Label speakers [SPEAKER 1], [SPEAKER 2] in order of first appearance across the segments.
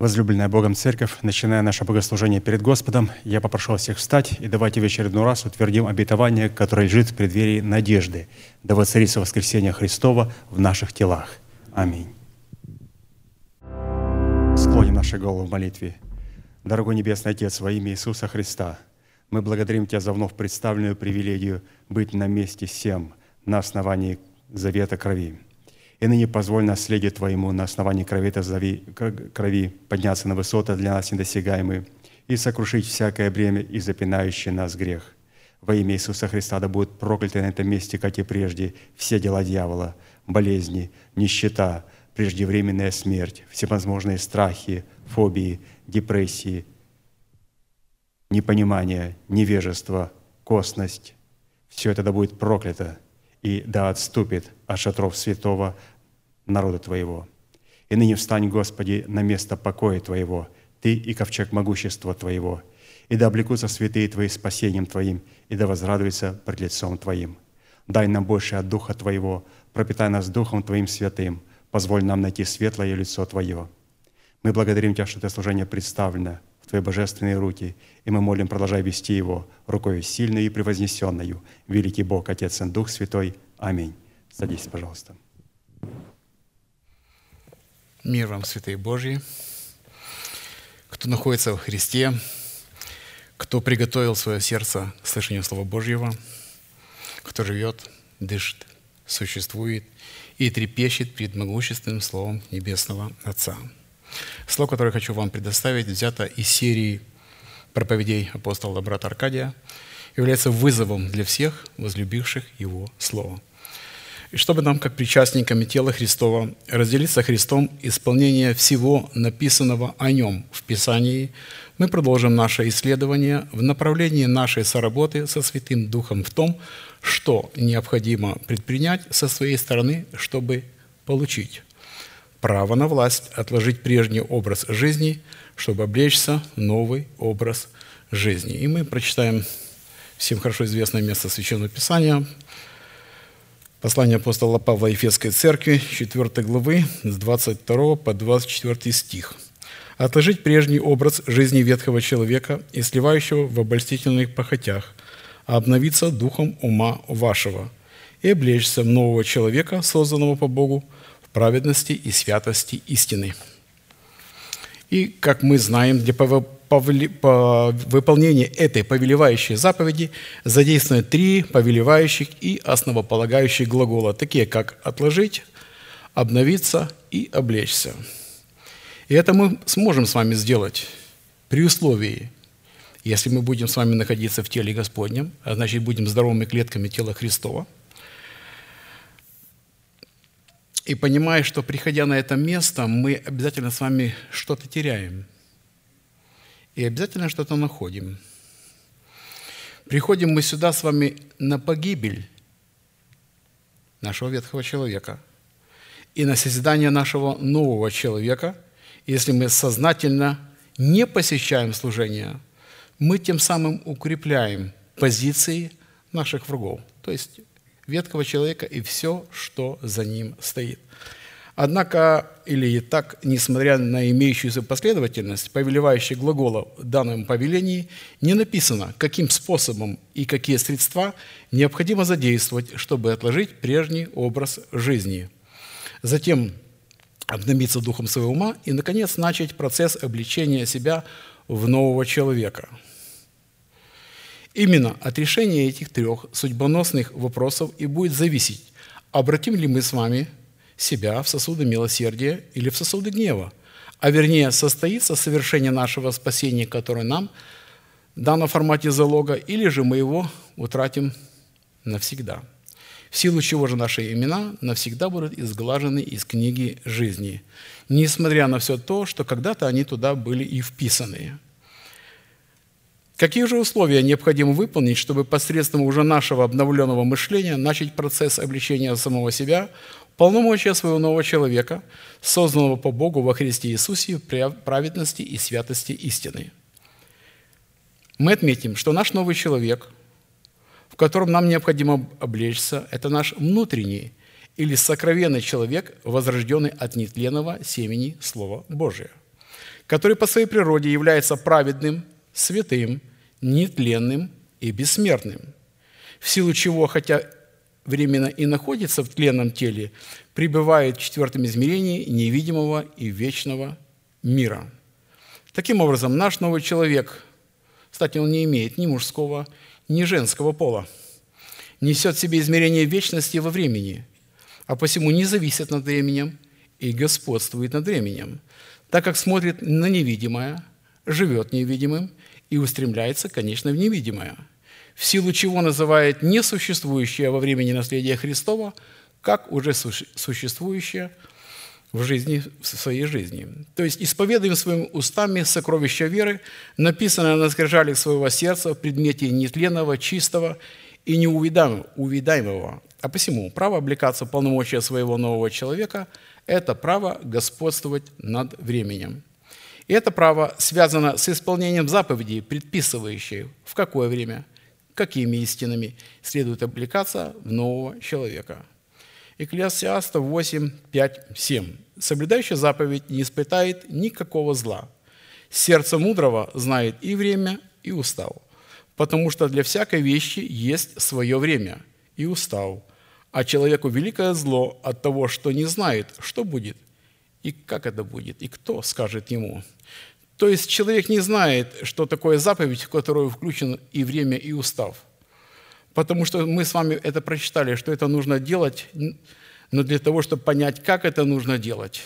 [SPEAKER 1] Возлюбленная Богом Церковь, начиная наше богослужение перед Господом, я попрошу всех встать и давайте в очередной раз утвердим обетование, которое лежит в преддверии надежды, да воцарится воскресение Христова в наших телах. Аминь. Склоним наши головы в молитве. Дорогой Небесный Отец, во имя Иисуса Христа, мы благодарим Тебя за вновь представленную привилегию быть на месте всем на основании завета крови. И ныне позволь наследие Твоему на основании крови, крови подняться на высоты для нас недосягаемые и сокрушить всякое бремя и запинающий нас грех. Во имя Иисуса Христа да будут прокляты на этом месте, как и прежде, все дела дьявола, болезни, нищета, преждевременная смерть, всевозможные страхи, фобии, депрессии, непонимание, невежество, косность. Все это да будет проклято и да отступит от шатров святого народа Твоего. И ныне встань, Господи, на место покоя Твоего, Ты и ковчег могущества Твоего, и да облекутся святые Твои спасением Твоим, и да возрадуются пред лицом Твоим. Дай нам больше от Духа Твоего, пропитай нас Духом Твоим святым, позволь нам найти светлое лицо Твое. Мы благодарим Тебя, что это служение представлено в Твои божественные руки, и мы молим, продолжай вести его рукой сильной и превознесенную. Великий Бог, Отец и Дух Святой. Аминь. Садись, пожалуйста.
[SPEAKER 2] Мир вам, святые Божьи, кто находится в Христе, кто приготовил свое сердце к слышанию Слова Божьего, кто живет, дышит, существует и трепещет перед могущественным Словом Небесного Отца. Слово, которое хочу вам предоставить, взято из серии проповедей апостола брата Аркадия, является вызовом для всех возлюбивших Его Слово – и чтобы нам, как причастниками тела Христова, разделиться Христом исполнение всего написанного о Нем в Писании, мы продолжим наше исследование в направлении нашей соработы со Святым Духом в том, что необходимо предпринять со своей стороны, чтобы получить право на власть, отложить прежний образ жизни, чтобы облечься новый образ жизни. И мы прочитаем всем хорошо известное место Священного Писания – Послание апостола Павла Ефесской церкви, 4 главы, с 22 по 24 стих. «Отложить прежний образ жизни ветхого человека и сливающего в обольстительных похотях, а обновиться духом ума вашего и облечься в нового человека, созданного по Богу, в праведности и святости истины». И, как мы знаем, для по выполнению этой повелевающей заповеди задействованы три повелевающих и основополагающих глагола, такие как «отложить», «обновиться» и «облечься». И это мы сможем с вами сделать при условии, если мы будем с вами находиться в теле Господнем, а значит, будем здоровыми клетками тела Христова, и понимая, что, приходя на это место, мы обязательно с вами что-то теряем – и обязательно что-то находим. Приходим мы сюда с вами на погибель нашего ветхого человека и на созидание нашего нового человека, если мы сознательно не посещаем служение, мы тем самым укрепляем позиции наших врагов, то есть ветхого человека и все, что за ним стоит – Однако, или так, несмотря на имеющуюся последовательность повелевающих глагола в данном повелении, не написано, каким способом и какие средства необходимо задействовать, чтобы отложить прежний образ жизни. Затем обновиться духом своего ума и, наконец, начать процесс обличения себя в нового человека. Именно от решения этих трех судьбоносных вопросов и будет зависеть, обратим ли мы с вами – себя в сосуды милосердия или в сосуды гнева, а вернее состоится совершение нашего спасения, которое нам дано в формате залога, или же мы его утратим навсегда. В силу чего же наши имена навсегда будут изглажены из книги жизни, несмотря на все то, что когда-то они туда были и вписаны. Какие же условия необходимо выполнить, чтобы посредством уже нашего обновленного мышления начать процесс обличения самого себя, полномочия своего нового человека, созданного по Богу во Христе Иисусе в праведности и святости истины. Мы отметим, что наш новый человек, в котором нам необходимо облечься, это наш внутренний или сокровенный человек, возрожденный от нетленного семени Слова Божия. который по своей природе является праведным, святым, нетленным и бессмертным, в силу чего, хотя временно и находится в тленном теле, пребывает в четвертом измерении невидимого и вечного мира. Таким образом, наш новый человек, кстати, он не имеет ни мужского, ни женского пола, несет в себе измерение вечности во времени, а посему не зависит над временем и господствует над временем, так как смотрит на невидимое, живет невидимым и устремляется, конечно, в невидимое – в силу чего называет несуществующее во времени наследие Христова, как уже существующее в жизни, в своей жизни. То есть исповедуем своими устами сокровища веры, написанное на скрижалях своего сердца в предмете нетленного, чистого и неувидаемого. А посему право облекаться в полномочия своего нового человека – это право господствовать над временем. И это право связано с исполнением заповедей, предписывающей в какое время – какими истинами следует облекаться в нового человека. Экклесиаста 8, 5, 7. «Соблюдающий заповедь не испытает никакого зла. Сердце мудрого знает и время, и устав, потому что для всякой вещи есть свое время и устав, а человеку великое зло от того, что не знает, что будет, и как это будет, и кто скажет ему. То есть человек не знает, что такое заповедь, в которую включен и время, и устав. Потому что мы с вами это прочитали, что это нужно делать, но для того, чтобы понять, как это нужно делать,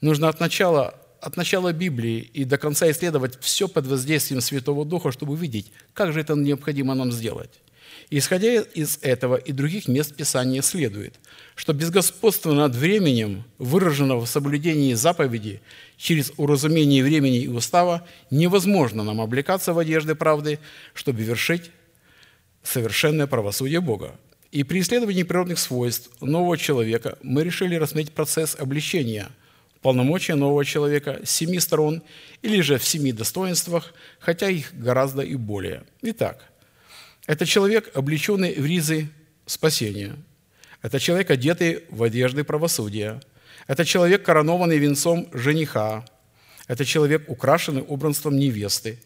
[SPEAKER 2] нужно от начала, от начала Библии и до конца исследовать все под воздействием Святого Духа, чтобы увидеть, как же это необходимо нам сделать. Исходя из этого и других мест Писания следует, что без господства над временем, выраженного в соблюдении заповеди через уразумение времени и устава, невозможно нам облекаться в одежды правды, чтобы вершить совершенное правосудие Бога. И при исследовании природных свойств нового человека мы решили рассмотреть процесс обличения полномочия нового человека с семи сторон или же в семи достоинствах, хотя их гораздо и более. Итак, это человек, облеченный в ризы спасения. Это человек, одетый в одежды правосудия. Это человек, коронованный венцом жениха. Это человек, украшенный убранством невесты.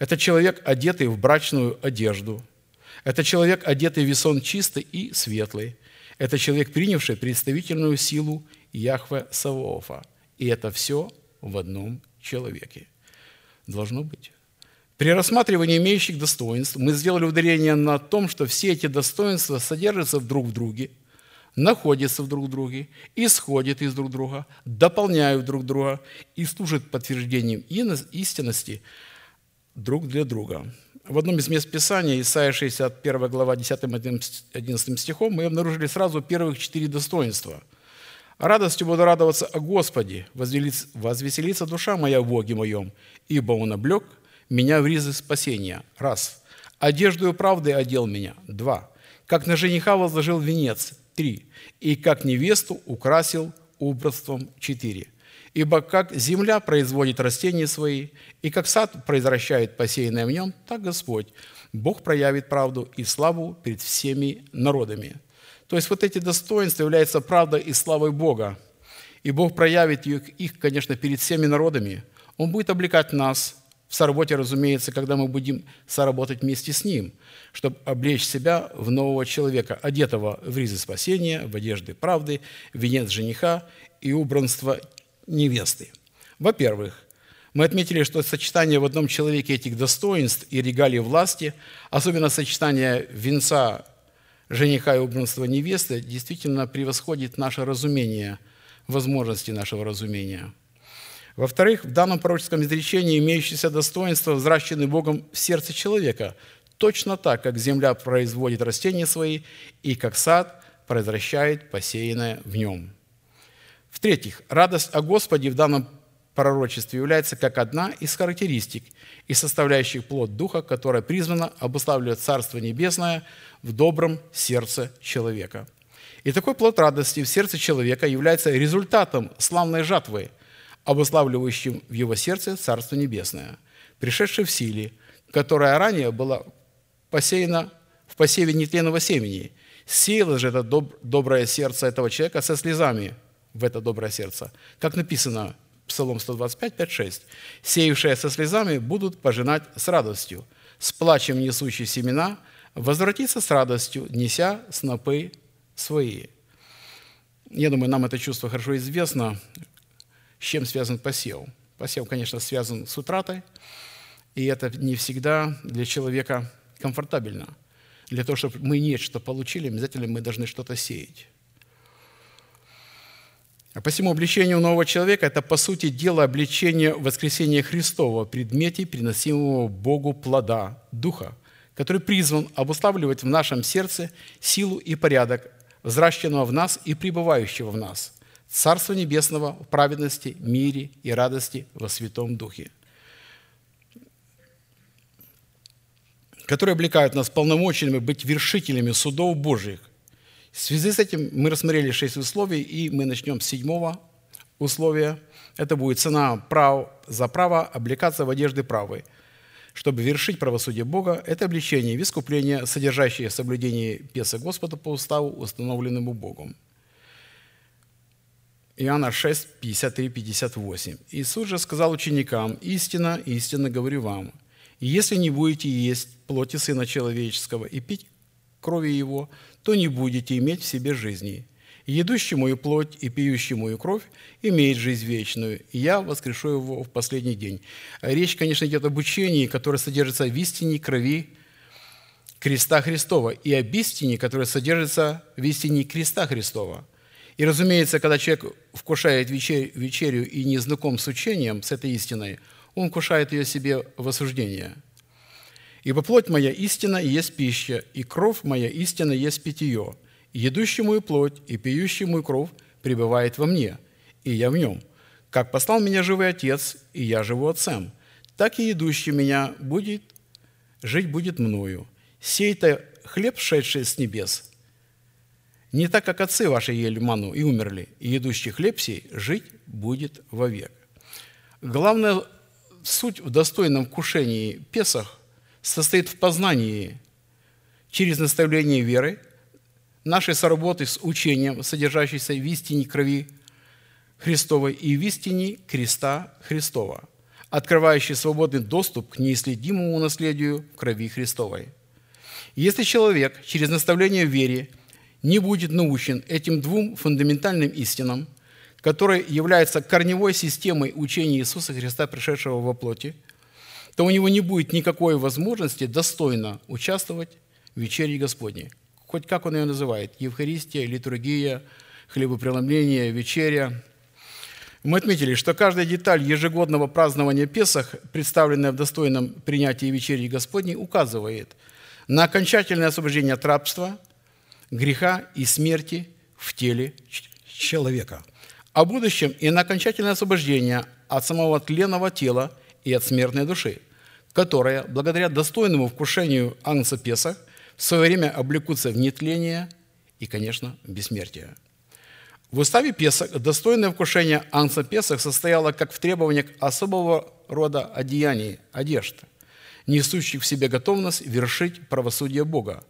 [SPEAKER 2] Это человек, одетый в брачную одежду. Это человек, одетый в весон чистый и светлый. Это человек, принявший представительную силу Яхве Савоофа. И это все в одном человеке. Должно быть. При рассматривании имеющих достоинств мы сделали ударение на том, что все эти достоинства содержатся друг в друге, находятся в друг друге, исходят из друг друга, дополняют друг друга и служат подтверждением истинности друг для друга. В одном из мест Писания, Исайя 61 глава 10-11 стихом, мы обнаружили сразу первых четыре достоинства. «Радостью буду радоваться о Господе, возвеселится душа моя в Боге моем, ибо Он облег меня в ризы спасения. Раз. Одеждою правды одел меня. Два. Как на жениха возложил венец. Три. И как невесту украсил убранством. Четыре. Ибо как земля производит растения свои, и как сад произвращает посеянное в нем, так Господь, Бог проявит правду и славу перед всеми народами. То есть вот эти достоинства являются правдой и славой Бога. И Бог проявит их, конечно, перед всеми народами. Он будет облекать нас в соработе, разумеется, когда мы будем соработать вместе с Ним, чтобы облечь себя в нового человека, одетого в ризы спасения, в одежды правды, в венец жениха и убранство невесты. Во-первых, мы отметили, что сочетание в одном человеке этих достоинств и регалий власти, особенно сочетание венца жениха и убранства невесты, действительно превосходит наше разумение, возможности нашего разумения – во-вторых, в данном пророческом изречении имеющиеся достоинства взращены Богом в сердце человека, точно так, как земля производит растения свои и как сад произвращает посеянное в нем. В-третьих, радость о Господе в данном пророчестве является как одна из характеристик и составляющих плод Духа, которая призвана обуславливать Царство Небесное в добром сердце человека. И такой плод радости в сердце человека является результатом славной жатвы – обуславливающим в его сердце Царство Небесное, пришедшее в силе, которая ранее была посеяна в посеве нетленного семени. Сеяло же это доб- доброе сердце этого человека со слезами в это доброе сердце. Как написано Псалом 125, 5, 6. «Сеявшие со слезами будут пожинать с радостью, с плачем несущие семена, возвратиться с радостью, неся снопы свои». Я думаю, нам это чувство хорошо известно, с чем связан посев. Посев, конечно, связан с утратой, и это не всегда для человека комфортабельно. Для того, чтобы мы нечто получили, обязательно мы должны что-то сеять. А посему обличение у нового человека – это, по сути дела, обличение воскресения Христова, предмете, приносимого Богу плода, Духа, который призван обуславливать в нашем сердце силу и порядок, взращенного в нас и пребывающего в нас, Царство Небесного в праведности, мире и радости во Святом Духе, которые облекают нас полномочиями быть вершителями судов Божьих, в связи с этим мы рассмотрели шесть условий, и мы начнем с седьмого условия. Это будет цена прав, за право облекаться в одежды правой, чтобы вершить правосудие Бога. Это обличение в искупление, содержащее соблюдение песа Господа по уставу, установленному Богом. Иоанна 6, 53, 58. Иисус же сказал ученикам, «Истина, истинно говорю вам, если не будете есть плоти Сына Человеческого и пить крови Его, то не будете иметь в себе жизни. Едущий мою плоть и пьющий мою кровь имеет жизнь вечную, и я воскрешу его в последний день». Речь, конечно, идет об учении, которое содержится в истине крови креста Христова, и об истине, которая содержится в истине креста Христова. И, разумеется, когда человек вкушает вечерю и не знаком с учением, с этой истиной, он вкушает ее себе в осуждение – Ибо плоть моя истина и есть пища, и кровь моя истина есть питье. И едущий мою плоть и пьющий мою кровь пребывает во мне, и я в нем. Как послал меня живой Отец, и я живу Отцем, так и едущий меня будет, жить будет мною. Сей-то хлеб, шедший с небес, не так, как отцы ваши ели ману и умерли, и едущий хлеб сей жить будет вовек. Главная суть в достойном вкушении Песах состоит в познании через наставление веры, нашей соработы с учением, содержащейся в истине крови Христовой и в истине креста Христова, открывающий свободный доступ к неисследимому наследию крови Христовой. Если человек через наставление в не будет научен этим двум фундаментальным истинам, которые являются корневой системой учения Иисуса Христа, пришедшего во плоти – то у него не будет никакой возможности достойно участвовать в вечере Господней. Хоть как он ее называет, Евхаристия, литургия, хлебопреломление, вечеря. Мы отметили, что каждая деталь ежегодного празднования Песах, представленная в достойном принятии вечери Господней, указывает на окончательное освобождение от рабства, греха и смерти в теле человека, о будущем и на окончательное освобождение от самого тленного тела и от смертной души – которые, благодаря достойному вкушению Агнца Песах, в свое время облекутся в нетление и, конечно, бессмертие. В уставе Песах достойное вкушение Агнца Песах состояло как в требованиях особого рода одеяний, одежд, несущих в себе готовность вершить правосудие Бога,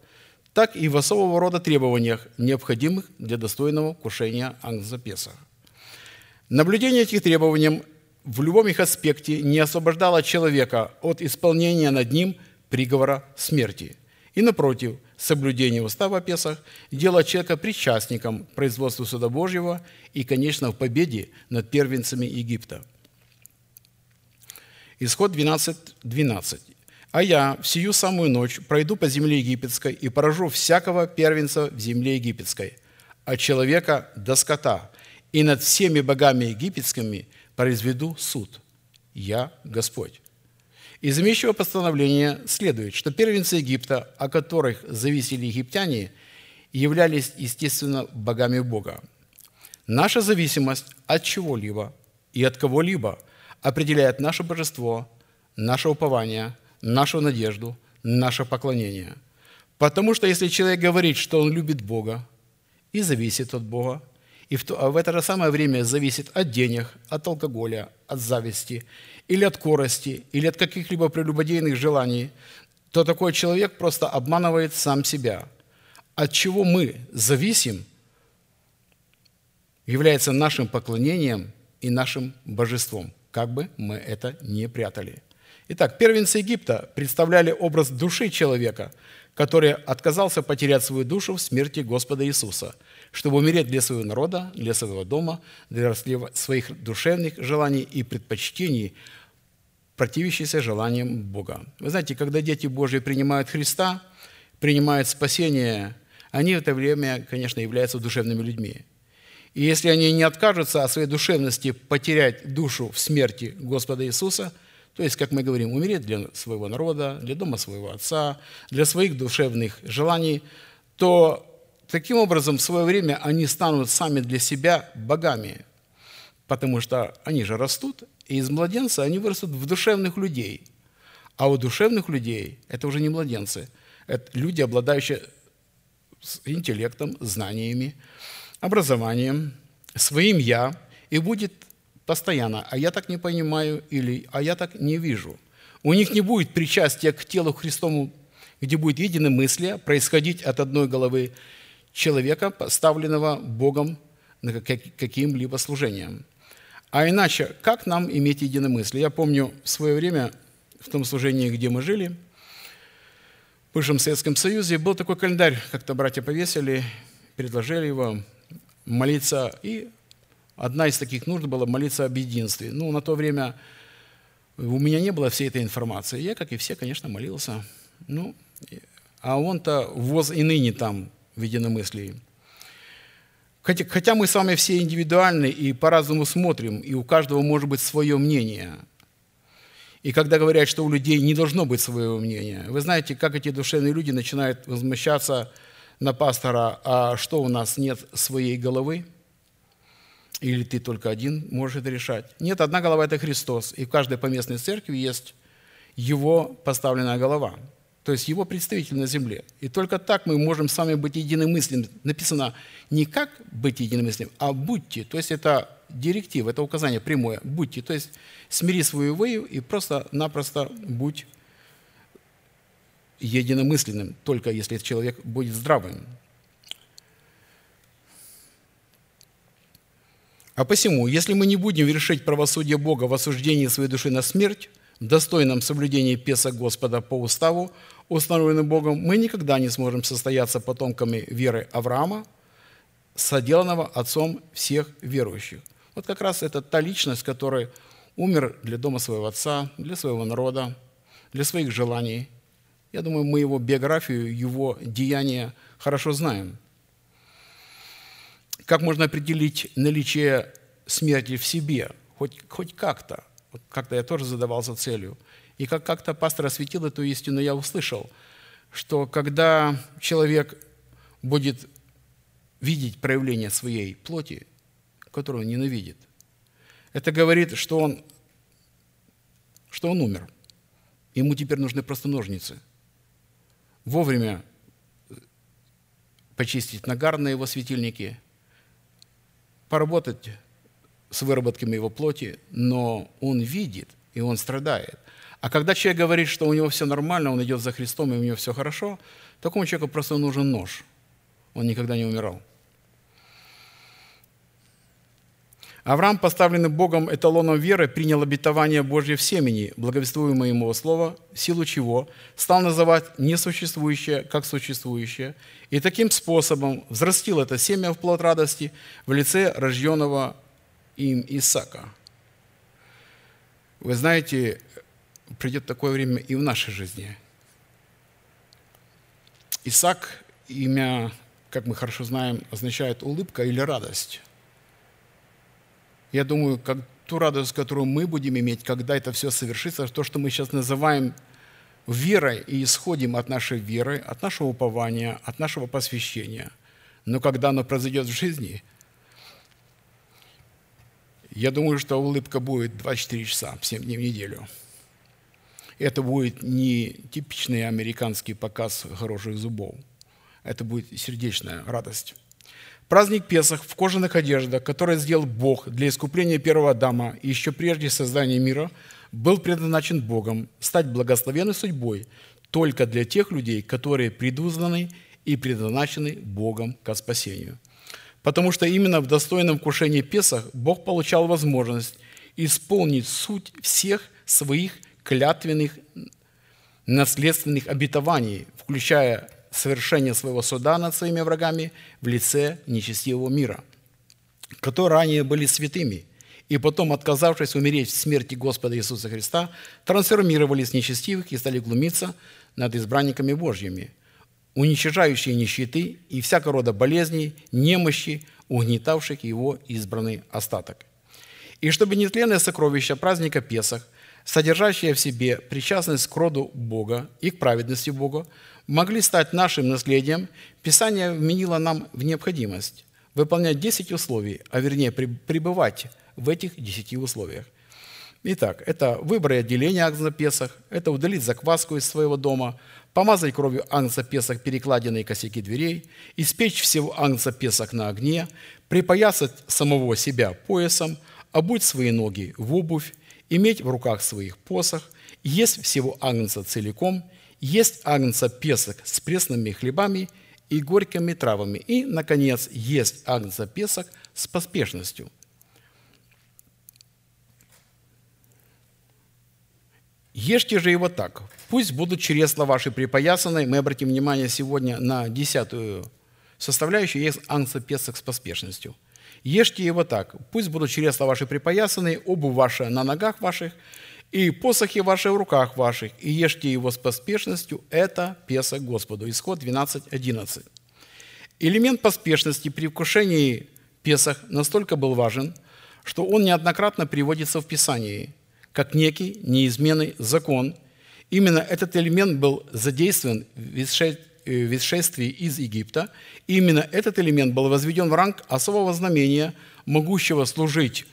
[SPEAKER 2] так и в особого рода требованиях, необходимых для достойного вкушения Агнца Песах. Наблюдение этих требований в любом их аспекте не освобождало человека от исполнения над ним приговора смерти. И напротив, соблюдение устава Песах делает человека причастником к производству суда Божьего и, конечно, в победе над первенцами Египта. Исход 12, 12. «А я в сию самую ночь пройду по земле египетской и поражу всякого первенца в земле египетской, от человека до скота, и над всеми богами египетскими – произведу суд. Я Господь. Из имеющего постановления следует, что первенцы Египта, о которых зависели египтяне, являлись, естественно, богами Бога. Наша зависимость от чего-либо и от кого-либо определяет наше божество, наше упование, нашу надежду, наше поклонение. Потому что если человек говорит, что он любит Бога и зависит от Бога, и в, то, а в это же самое время зависит от денег, от алкоголя, от зависти, или от корости, или от каких-либо прелюбодейных желаний, то такой человек просто обманывает сам себя. От чего мы зависим, является нашим поклонением и нашим божеством, как бы мы это не прятали. Итак, первенцы Египта представляли образ души человека, который отказался потерять свою душу в смерти Господа Иисуса, чтобы умереть для своего народа, для своего дома, для своих душевных желаний и предпочтений, противящихся желаниям Бога. Вы знаете, когда дети Божьи принимают Христа, принимают спасение, они в это время, конечно, являются душевными людьми. И если они не откажутся от своей душевности потерять душу в смерти Господа Иисуса, то есть, как мы говорим, умереть для своего народа, для дома своего отца, для своих душевных желаний, то таким образом в свое время они станут сами для себя богами, потому что они же растут, и из младенца они вырастут в душевных людей. А у душевных людей это уже не младенцы, это люди, обладающие интеллектом, знаниями, образованием, своим «я», и будет постоянно «а я так не понимаю» или «а я так не вижу». У них не будет причастия к телу Христову, где будет единомыслие происходить от одной головы человека, поставленного Богом на каким-либо служением. А иначе, как нам иметь единомыслие? Я помню в свое время, в том служении, где мы жили, в бывшем Советском Союзе, был такой календарь, как-то братья повесили, предложили его, молиться. И одна из таких нужд была молиться об единстве. Ну, на то время у меня не было всей этой информации. Я, как и все, конечно, молился. Ну, а он-то воз и ныне там в единомыслии. Хотя, хотя мы с вами все индивидуальны и по-разному смотрим, и у каждого может быть свое мнение. И когда говорят, что у людей не должно быть своего мнения, вы знаете, как эти душевные люди начинают возмущаться – на пастора, а что у нас нет своей головы? Или ты только один можешь это решать? Нет, одна голова – это Христос, и в каждой поместной церкви есть его поставленная голова, то есть его представитель на земле. И только так мы можем с вами быть единомысленными. Написано не как быть единомысленным, а будьте. То есть это директив, это указание прямое. Будьте. То есть смири свою выю и просто-напросто будь единомысленным, только если человек будет здравым. А посему, если мы не будем вершить правосудие Бога в осуждении своей души на смерть, в достойном соблюдении Песа Господа по уставу, установленным Богом, мы никогда не сможем состояться потомками веры Авраама, соделанного отцом всех верующих. Вот как раз это та личность, которая умер для дома своего отца, для своего народа, для своих желаний – я думаю, мы его биографию, его деяния хорошо знаем. Как можно определить наличие смерти в себе? Хоть, хоть как-то. Вот как-то я тоже задавался целью. И как как-то пастор осветил эту истину, я услышал, что когда человек будет видеть проявление своей плоти, которую он ненавидит, это говорит, что он, что он умер. Ему теперь нужны просто ножницы – вовремя почистить нагар на его светильнике, поработать с выработками его плоти, но он видит, и он страдает. А когда человек говорит, что у него все нормально, он идет за Христом, и у него все хорошо, такому человеку просто нужен нож. Он никогда не умирал. Авраам, поставленный Богом эталоном веры, принял обетование Божье в семени, благовествуемое ему слова, силу чего стал называть несуществующее как существующее, и таким способом взрастил это семя в плод радости в лице рожденного им Исаака. Вы знаете, придет такое время и в нашей жизни. Исаак, имя, как мы хорошо знаем, означает улыбка или радость. Я думаю, как ту радость, которую мы будем иметь, когда это все совершится, то, что мы сейчас называем верой и исходим от нашей веры, от нашего упования, от нашего посвящения. Но когда оно произойдет в жизни, я думаю, что улыбка будет 24 часа, 7 дней в неделю. Это будет не типичный американский показ хороших зубов. Это будет сердечная радость. Праздник Песах в кожаных одеждах, который сделал Бог для искупления первого Адама и еще прежде создания мира, был предназначен Богом стать благословенной судьбой только для тех людей, которые предузнаны и предназначены Богом к спасению. потому что именно в достойном вкушении Песах Бог получал возможность исполнить суть всех своих клятвенных наследственных обетований, включая совершение своего суда над своими врагами в лице нечестивого мира, которые ранее были святыми, и потом, отказавшись умереть в смерти Господа Иисуса Христа, трансформировались нечестивых и стали глумиться над избранниками Божьими, уничтожающие нищеты и всякого рода болезней, немощи, угнетавших его избранный остаток. И чтобы нетленное сокровище праздника Песах, содержащее в себе причастность к роду Бога и к праведности Бога, могли стать нашим наследием, Писание вменило нам в необходимость выполнять 10 условий, а вернее пребывать в этих 10 условиях. Итак, это выбор и отделение Агнца Песах, это удалить закваску из своего дома, помазать кровью Агнца Песах перекладины и косяки дверей, испечь всего Агнца Песах на огне, припоясать самого себя поясом, обуть свои ноги в обувь, иметь в руках своих посох, есть всего Агнца целиком – есть агнца Песок с пресными хлебами и горькими травами. И, наконец, есть агнца Песок с поспешностью. Ешьте же его так. Пусть будут чресла ваши припоясаны. Мы обратим внимание сегодня на десятую составляющую. Есть агнца Песок с поспешностью. Ешьте его так. Пусть будут чресла ваши припоясаны, обувь ваша на ногах ваших, и посохи ваши в руках ваших, и ешьте его с поспешностью, это Песах Господу». Исход 12.11. Элемент поспешности при вкушении Песах настолько был важен, что он неоднократно приводится в Писании, как некий неизменный закон. Именно этот элемент был задействован в исшествии из Египта, и именно этот элемент был возведен в ранг особого знамения, могущего служить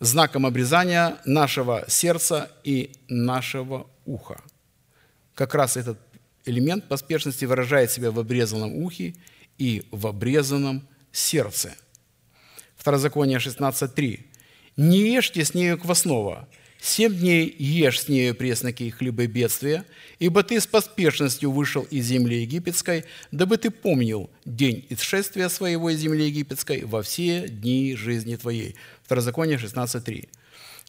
[SPEAKER 2] знаком обрезания нашего сердца и нашего уха. Как раз этот элемент поспешности выражает себя в обрезанном ухе и в обрезанном сердце. Второзаконие 16.3. «Не ешьте с нею квасного, Семь дней ешь с нею пресноки хлебы бедствия, ибо ты с поспешностью вышел из земли египетской, дабы ты помнил день исшествия своего из земли египетской во все дни жизни твоей». Второзаконие 16.3.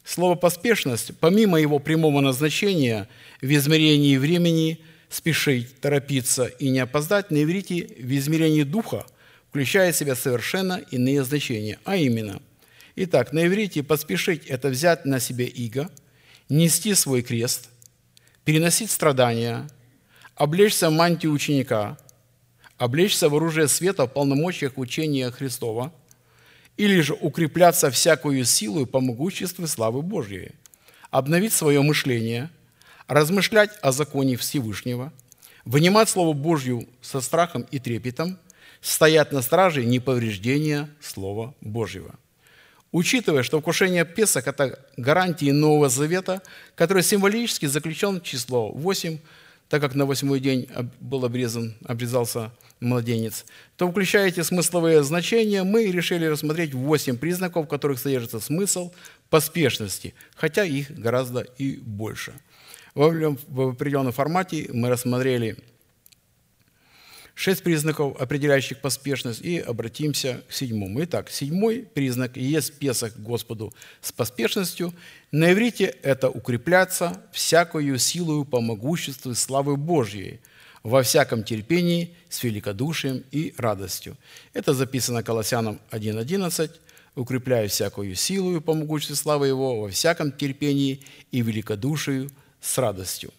[SPEAKER 2] Слово «поспешность», помимо его прямого назначения в измерении времени, спешить, торопиться и не опоздать, на иврите в измерении духа включает в себя совершенно иные значения, а именно – Итак, на иврите «поспешить» – это взять на себя иго, нести свой крест, переносить страдания, облечься в мантию ученика, облечься в оружие света в полномочиях учения Христова, или же укрепляться всякую силу по могуществу славы Божьей, обновить свое мышление, размышлять о законе Всевышнего, вынимать Слово Божью со страхом и трепетом, стоять на страже неповреждения Слова Божьего – Учитывая, что вкушение Песах – это гарантии Нового Завета, который символически заключен в число 8, так как на восьмой день был обрезан, обрезался младенец, то включая эти смысловые значения, мы решили рассмотреть 8 признаков, в которых содержится смысл поспешности, хотя их гораздо и больше. В определенном формате мы рассмотрели Шесть признаков, определяющих поспешность, и обратимся к седьмому. Итак, седьмой признак есть Песах Господу с поспешностью. На иврите это укрепляться всякою силою по могуществу славы Божьей, во всяком терпении, с великодушием и радостью. Это записано Колоссянам 1.11. «Укрепляю всякую силою по могуществу славы Его, во всяком терпении и великодушию с радостью».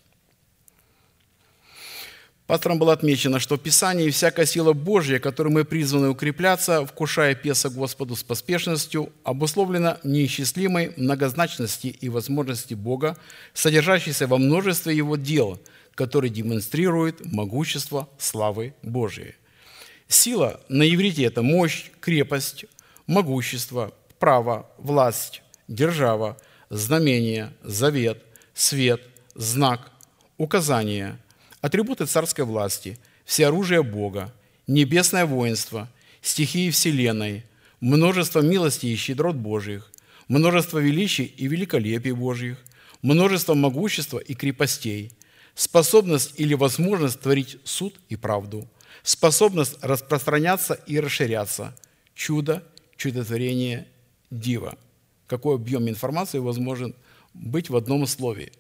[SPEAKER 2] Пастором было отмечено, что в Писании всякая сила Божья, которой мы призваны укрепляться, вкушая песа Господу с поспешностью, обусловлена неисчислимой многозначности и возможности Бога, содержащейся во множестве Его дел, которые демонстрируют могущество славы Божией. Сила на иврите – это мощь, крепость, могущество, право, власть, держава, знамение, завет, свет, знак, указание – атрибуты царской власти, все оружие Бога, небесное воинство, стихии Вселенной, множество милости и щедрот Божьих, множество величий и великолепий Божьих, множество могущества и крепостей, способность или возможность творить суд и правду, способность распространяться и расширяться, чудо, чудотворение, диво. Какой объем информации возможен быть в одном слове.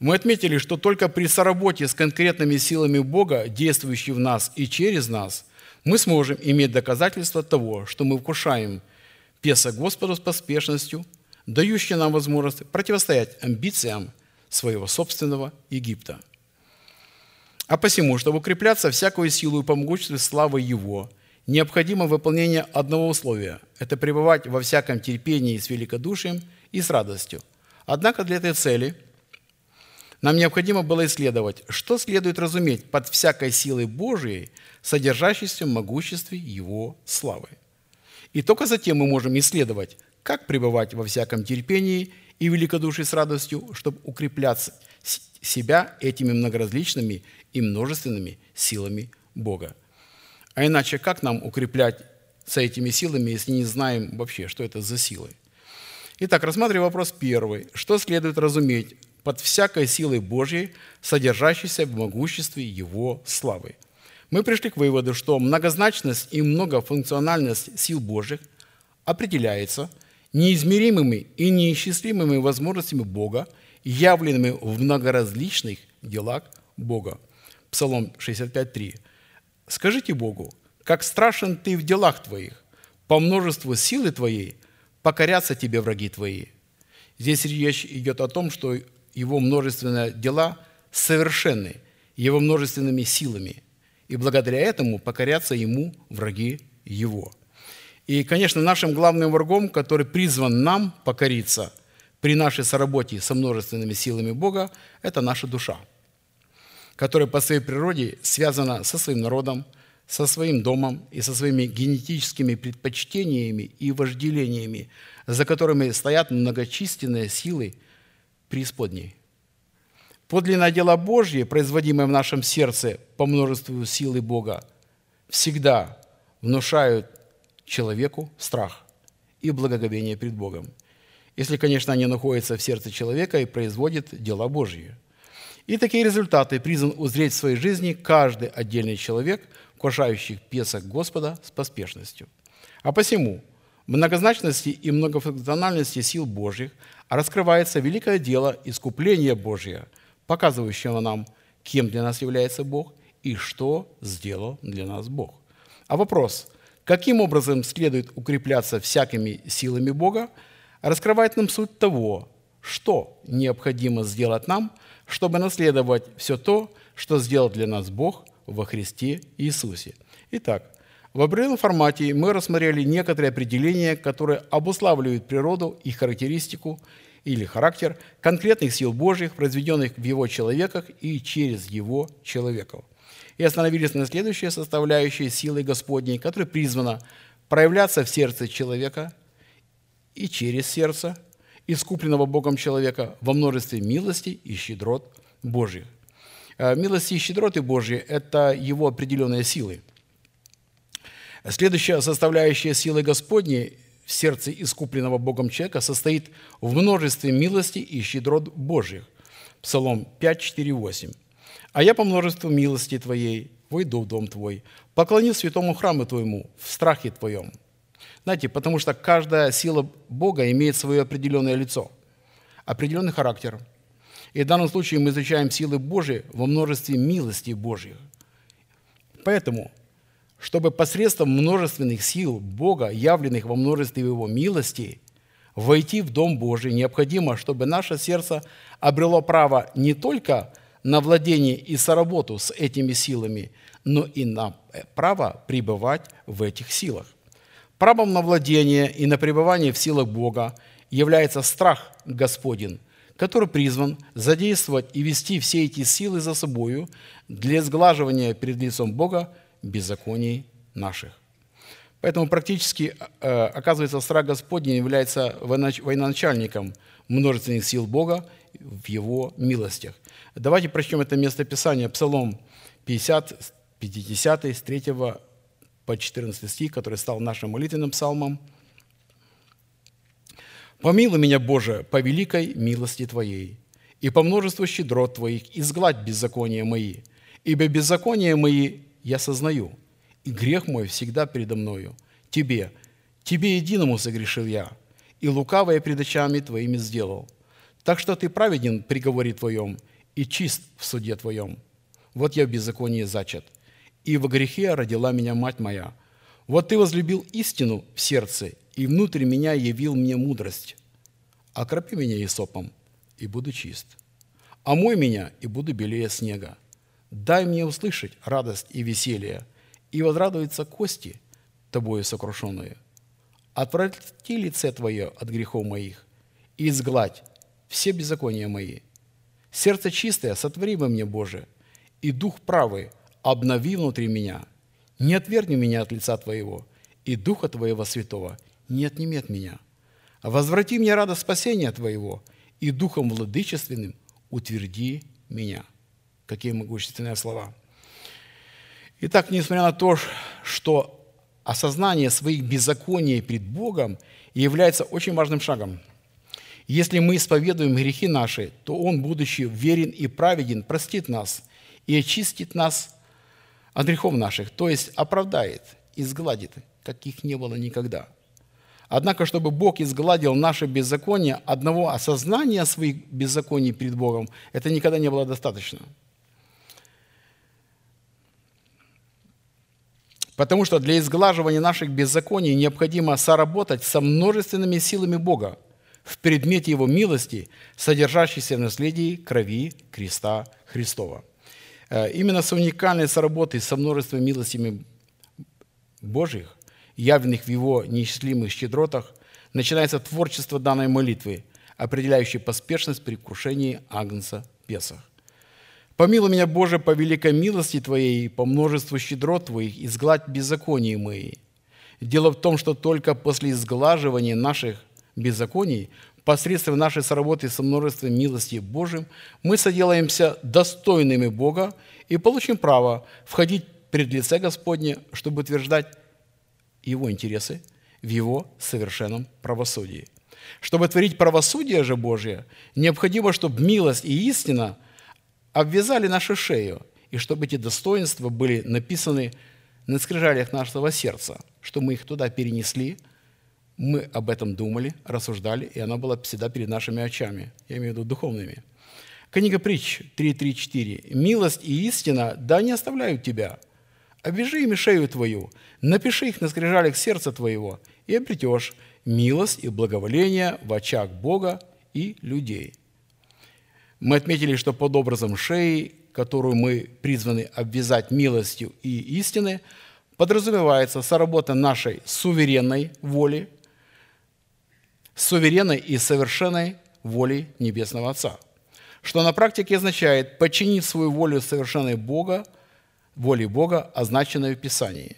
[SPEAKER 2] Мы отметили, что только при соработе с конкретными силами Бога, действующими в нас и через нас, мы сможем иметь доказательство того, что мы вкушаем Песа Господу с поспешностью, дающей нам возможность противостоять амбициям своего собственного Египта. А посему, чтобы укрепляться всякую силу и по славы Его, необходимо выполнение одного условия – это пребывать во всяком терпении с великодушием и с радостью. Однако для этой цели нам необходимо было исследовать, что следует разуметь под всякой силой Божией, содержащейся в могуществе Его славы. И только затем мы можем исследовать, как пребывать во всяком терпении и великодушии с радостью, чтобы укрепляться себя этими многоразличными и множественными силами Бога. А иначе как нам укреплять с этими силами, если не знаем вообще, что это за силы? Итак, рассматриваем вопрос первый. Что следует разуметь под всякой силой Божьей, содержащейся в могуществе Его славы? Мы пришли к выводу, что многозначность и многофункциональность сил Божьих определяется неизмеримыми и неисчислимыми возможностями Бога, явленными в многоразличных делах Бога. Псалом 65.3. «Скажите Богу, как страшен Ты в делах Твоих, по множеству силы Твоей покорятся Тебе враги Твои». Здесь речь идет о том, что Его множественные дела совершенны Его множественными силами, и благодаря этому покорятся Ему враги Его. И, конечно, нашим главным врагом, который призван нам покориться при нашей соработе со множественными силами Бога, это наша душа – которая по своей природе связана со своим народом, со своим домом и со своими генетическими предпочтениями и вожделениями, за которыми стоят многочисленные силы преисподней. Подлинное дело Божье, производимое в нашем сердце по множеству силы Бога, всегда внушают человеку страх и благоговение пред Богом. Если, конечно, они находятся в сердце человека и производят дела Божьи – и такие результаты призван узреть в своей жизни каждый отдельный человек, вкушающий Песах Господа с поспешностью. А посему многозначности и многофункциональности сил Божьих раскрывается великое дело искупления Божьего, показывающего нам, кем для нас является Бог и что сделал для нас Бог. А вопрос, каким образом следует укрепляться всякими силами Бога, раскрывает нам суть того, что необходимо сделать нам – чтобы наследовать все то, что сделал для нас Бог во Христе Иисусе. Итак, в формате мы рассмотрели некоторые определения, которые обуславливают природу и характеристику или характер конкретных сил Божьих, произведенных в Его человеках и через Его человеков. И остановились на следующей составляющей силы Господней, которая призвана проявляться в сердце человека и через сердце – искупленного Богом человека во множестве милости и щедрот Божьих. Э, милости и щедроты Божьи – это его определенные силы. Следующая составляющая силы Господней в сердце искупленного Богом человека состоит в множестве милости и щедрот Божьих. Псалом 5, 4, 8. «А я по множеству милости Твоей войду в дом Твой, поклоню святому храму Твоему в страхе Твоем». Знаете, потому что каждая сила Бога имеет свое определенное лицо, определенный характер. И в данном случае мы изучаем силы Божьи во множестве милости Божьих. Поэтому, чтобы посредством множественных сил Бога, явленных во множестве Его милости, войти в Дом Божий, необходимо, чтобы наше сердце обрело право не только на владение и соработу с этими силами, но и на право пребывать в этих силах. Правом на владение и на пребывание в силах Бога является страх Господень, который призван задействовать и вести все эти силы за собою для сглаживания перед лицом Бога беззаконий наших. Поэтому практически, э, оказывается, страх Господень является военачальником множественных сил Бога в Его милостях. Давайте прочтем это место Писания, Псалом 50, 50 с 3 по 14 стих, который стал нашим молитвенным псалмом. «Помилуй меня, Боже, по великой милости Твоей, и по множеству щедрот Твоих изгладь беззакония мои, ибо беззакония мои я сознаю, и грех мой всегда передо мною. Тебе, Тебе единому согрешил я, и лукавое пред очами Твоими сделал. Так что Ты праведен в приговоре Твоем и чист в суде Твоем. Вот я в беззаконии зачат, и во грехе родила меня мать моя. Вот Ты возлюбил истину в сердце, и внутрь меня явил мне мудрость. Окропи меня есопом, и буду чист. Омой меня, и буду белее снега. Дай мне услышать радость и веселье, и возрадуются кости, тобою сокрушенные. Отврати лице Твое от грехов моих, и изгладь все беззакония мои. Сердце чистое сотвори во мне, Боже, и дух правый обнови внутри меня. Не отвергни меня от лица Твоего, и Духа Твоего Святого не отнимет меня. Возврати мне радость спасения Твоего, и Духом владычественным утверди меня». Какие могущественные слова. Итак, несмотря на то, что осознание своих беззаконий пред Богом является очень важным шагом. Если мы исповедуем грехи наши, то Он, будучи верен и праведен, простит нас и очистит нас от грехов наших, то есть оправдает и сгладит, каких не было никогда – Однако, чтобы Бог изгладил наше беззаконие, одного осознания своих беззаконий перед Богом, это никогда не было достаточно. Потому что для изглаживания наших беззаконий необходимо соработать со множественными силами Бога в предмете Его милости, содержащейся в наследии крови креста Христова. Э, именно с уникальной соработой со множеством милостями Божьих явленных в его неисчислимых щедротах, начинается творчество данной молитвы, определяющей поспешность при крушении Агнца Песах. «Помилуй меня, Боже, по великой милости Твоей, по множеству щедрот Твоих, изгладь беззаконие мои». Дело в том, что только после изглаживания наших беззаконий, посредством нашей соработы со множеством милости Божьим, мы соделаемся достойными Бога и получим право входить пред лице Господне, чтобы утверждать его интересы в его совершенном правосудии. Чтобы творить правосудие же Божье, необходимо, чтобы милость и истина обвязали нашу шею, и чтобы эти достоинства были написаны на скрижалях нашего сердца, что мы их туда перенесли, мы об этом думали, рассуждали, и она была всегда перед нашими очами, я имею в виду духовными. Книга притч 3.3.4. «Милость и истина да не оставляют тебя, Обвяжи ими шею твою, напиши их на скрижалях сердца твоего, и обретешь милость и благоволение в очах Бога и людей». Мы отметили, что под образом шеи, которую мы призваны обвязать милостью и истины, подразумевается соработа нашей суверенной воли, суверенной и совершенной воли Небесного Отца, что на практике означает подчинить свою волю совершенной Бога воли Бога, означенной в Писании.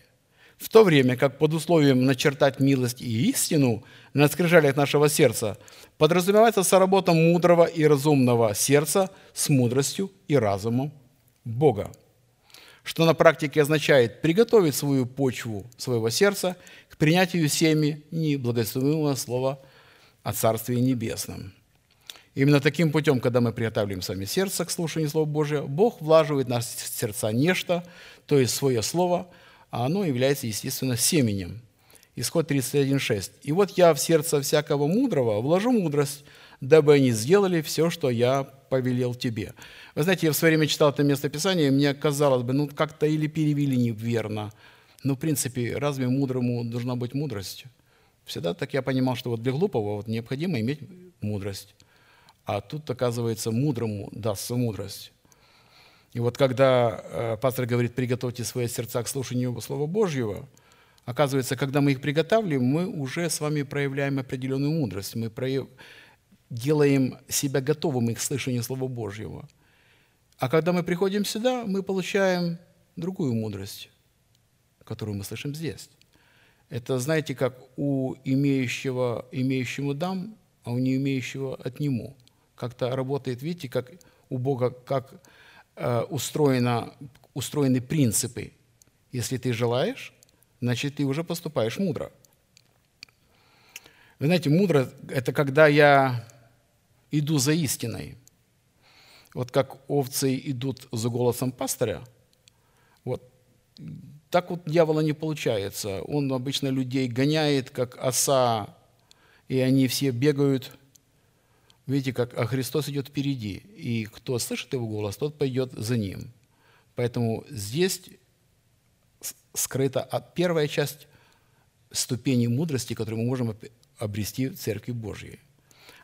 [SPEAKER 2] В то время как под условием начертать милость и истину на скрижалях нашего сердца подразумевается соработа мудрого и разумного сердца с мудростью и разумом Бога, что на практике означает приготовить свою почву своего сердца к принятию семьи неблагословимого слова о Царстве Небесном – Именно таким путем, когда мы приготавливаем сами сердце к слушанию Слова Божия, Бог влаживает в наши сердца нечто, то есть свое Слово, а оно является, естественно, семенем. Исход 31.6. «И вот я в сердце всякого мудрого вложу мудрость, дабы они сделали все, что я повелел тебе». Вы знаете, я в свое время читал это местописание, и мне казалось бы, ну как-то или перевели неверно. Но, в принципе, разве мудрому должна быть мудрость? Всегда так я понимал, что вот для глупого вот необходимо иметь мудрость. А тут, оказывается, мудрому дастся мудрость. И вот когда э, пастор говорит, приготовьте свои сердца к слушанию Слова Божьего, оказывается, когда мы их приготавливаем, мы уже с вами проявляем определенную мудрость. Мы прояв... делаем себя готовыми к слышанию Слова Божьего. А когда мы приходим сюда, мы получаем другую мудрость, которую мы слышим здесь. Это, знаете, как у имеющего, имеющему дам, а у не имеющего отниму как-то работает, видите, как у Бога, как э, устроено, устроены принципы. Если ты желаешь, значит, ты уже поступаешь мудро. Вы знаете, мудро – это когда я иду за истиной. Вот как овцы идут за голосом пастыря, вот так вот дьявола не получается. Он обычно людей гоняет, как оса, и они все бегают. Видите, как а Христос идет впереди, и кто слышит его голос, тот пойдет за ним. Поэтому здесь скрыта первая часть ступени мудрости, которую мы можем обрести в Церкви Божьей.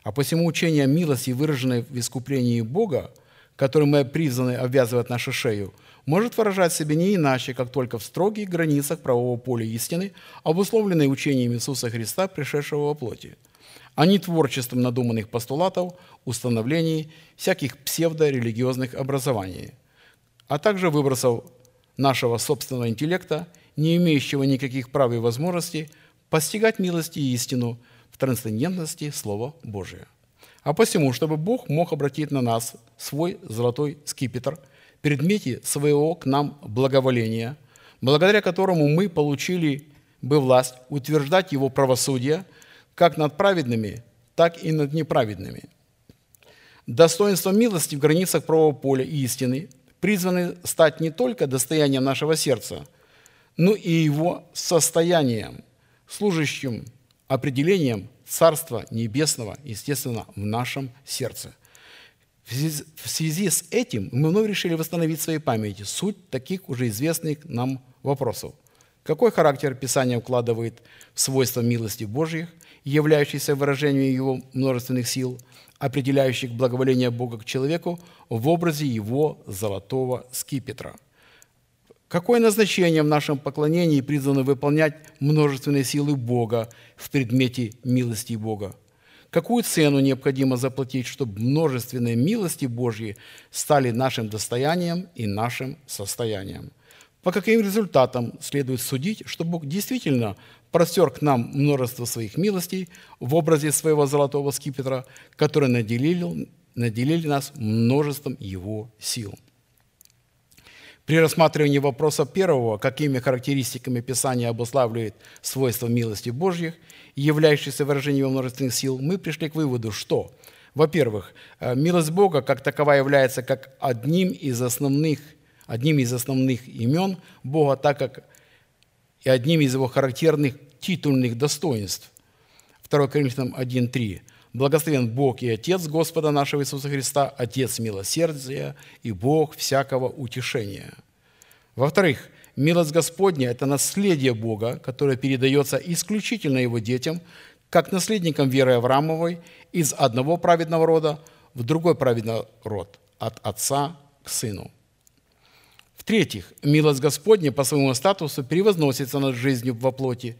[SPEAKER 2] А посему учение милости, выраженное в искуплении Бога, которым мы призваны обвязывать нашу шею, может выражать себя не иначе, как только в строгих границах правового поля истины, обусловленной учением Иисуса Христа, пришедшего во плоти, а не творчеством надуманных постулатов, установлений, всяких псевдорелигиозных образований, а также выбросов нашего собственного интеллекта, не имеющего никаких прав и возможностей постигать милости и истину в трансцендентности Слова Божия. А посему, чтобы Бог мог обратить на нас свой золотой скипетр – предмете своего к нам благоволения, благодаря которому мы получили бы власть утверждать Его правосудие как над праведными, так и над неправедными. Достоинство милости в границах правого поля и истины призваны стать не только достоянием нашего сердца, но и его состоянием, служащим определением Царства Небесного, естественно, в нашем сердце – в связи с этим мы вновь решили восстановить в своей памяти суть таких уже известных нам вопросов. Какой характер Писание укладывает в свойства милости Божьих, являющиеся выражением Его множественных сил, определяющих благоволение Бога к человеку в образе Его золотого скипетра? Какое назначение в нашем поклонении призвано выполнять множественные силы Бога в предмете милости Бога? Какую цену необходимо заплатить, чтобы множественные милости Божьи стали нашим достоянием и нашим состоянием? По каким результатам следует судить, что Бог действительно простер к нам множество своих милостей в образе своего золотого скипетра, который наделили, наделили нас множеством Его сил? При рассматривании вопроса первого, какими характеристиками Писание обуславливает свойства милости Божьих, являющихся выражением множественных сил, мы пришли к выводу, что, во-первых, э, милость Бога как таковая является как одним из основных, одним из основных имен Бога, так как и одним из его характерных титульных достоинств. 2 Коринфянам 1.3. Благословен Бог и Отец Господа нашего Иисуса Христа, Отец милосердия и Бог всякого утешения. Во-вторых, милость Господня – это наследие Бога, которое передается исключительно Его детям, как наследникам веры Авраамовой из одного праведного рода в другой праведный род, от отца к сыну. В-третьих, милость Господня по своему статусу превозносится над жизнью во плоти,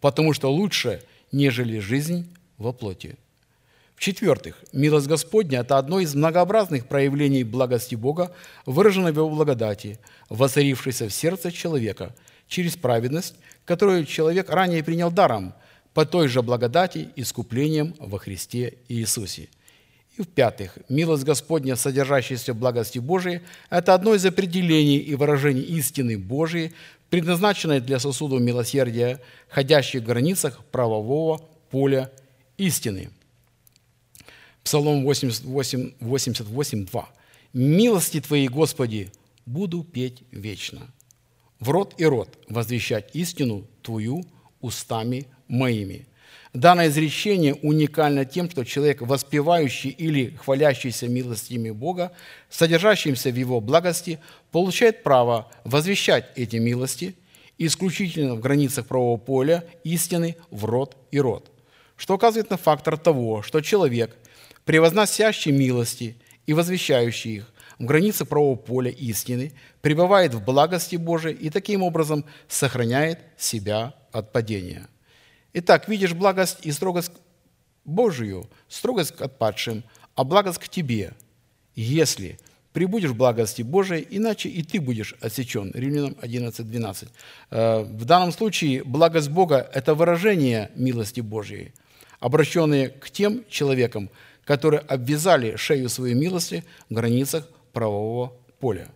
[SPEAKER 2] потому что лучше, нежели жизнь во плоти. В-четвертых, милость Господня – это одно из многообразных проявлений благости Бога, выраженной в Его благодати, воцарившейся в сердце человека через праведность, которую человек ранее принял даром по той же благодати искуплением во Христе Иисусе. И в-пятых, милость Господня, содержащаяся в благости Божией, это одно из определений и выражений истины Божией, предназначенной для сосудов милосердия, ходящих в границах правового поля истины – Псалом 88, 88, 2. «Милости Твои, Господи, буду петь вечно. В рот и рот возвещать истину Твою устами моими». Данное изречение уникально тем, что человек, воспевающий или хвалящийся милостями Бога, содержащимся в Его благости, получает право возвещать эти милости исключительно в границах правового поля истины в рот и рот, что указывает на фактор того, что человек – превозносящий милости и возвещающий их в границе правого поля истины, пребывает в благости Божией и таким образом сохраняет себя от падения. Итак, видишь благость и строгость Божию, строгость к отпадшим, а благость к тебе, если прибудешь в благости Божией, иначе и ты будешь отсечен. Римлянам 11.12. Э, в данном случае благость Бога – это выражение милости Божьей, обращенные к тем человекам, которые обвязали шею своей милости в границах правового поля.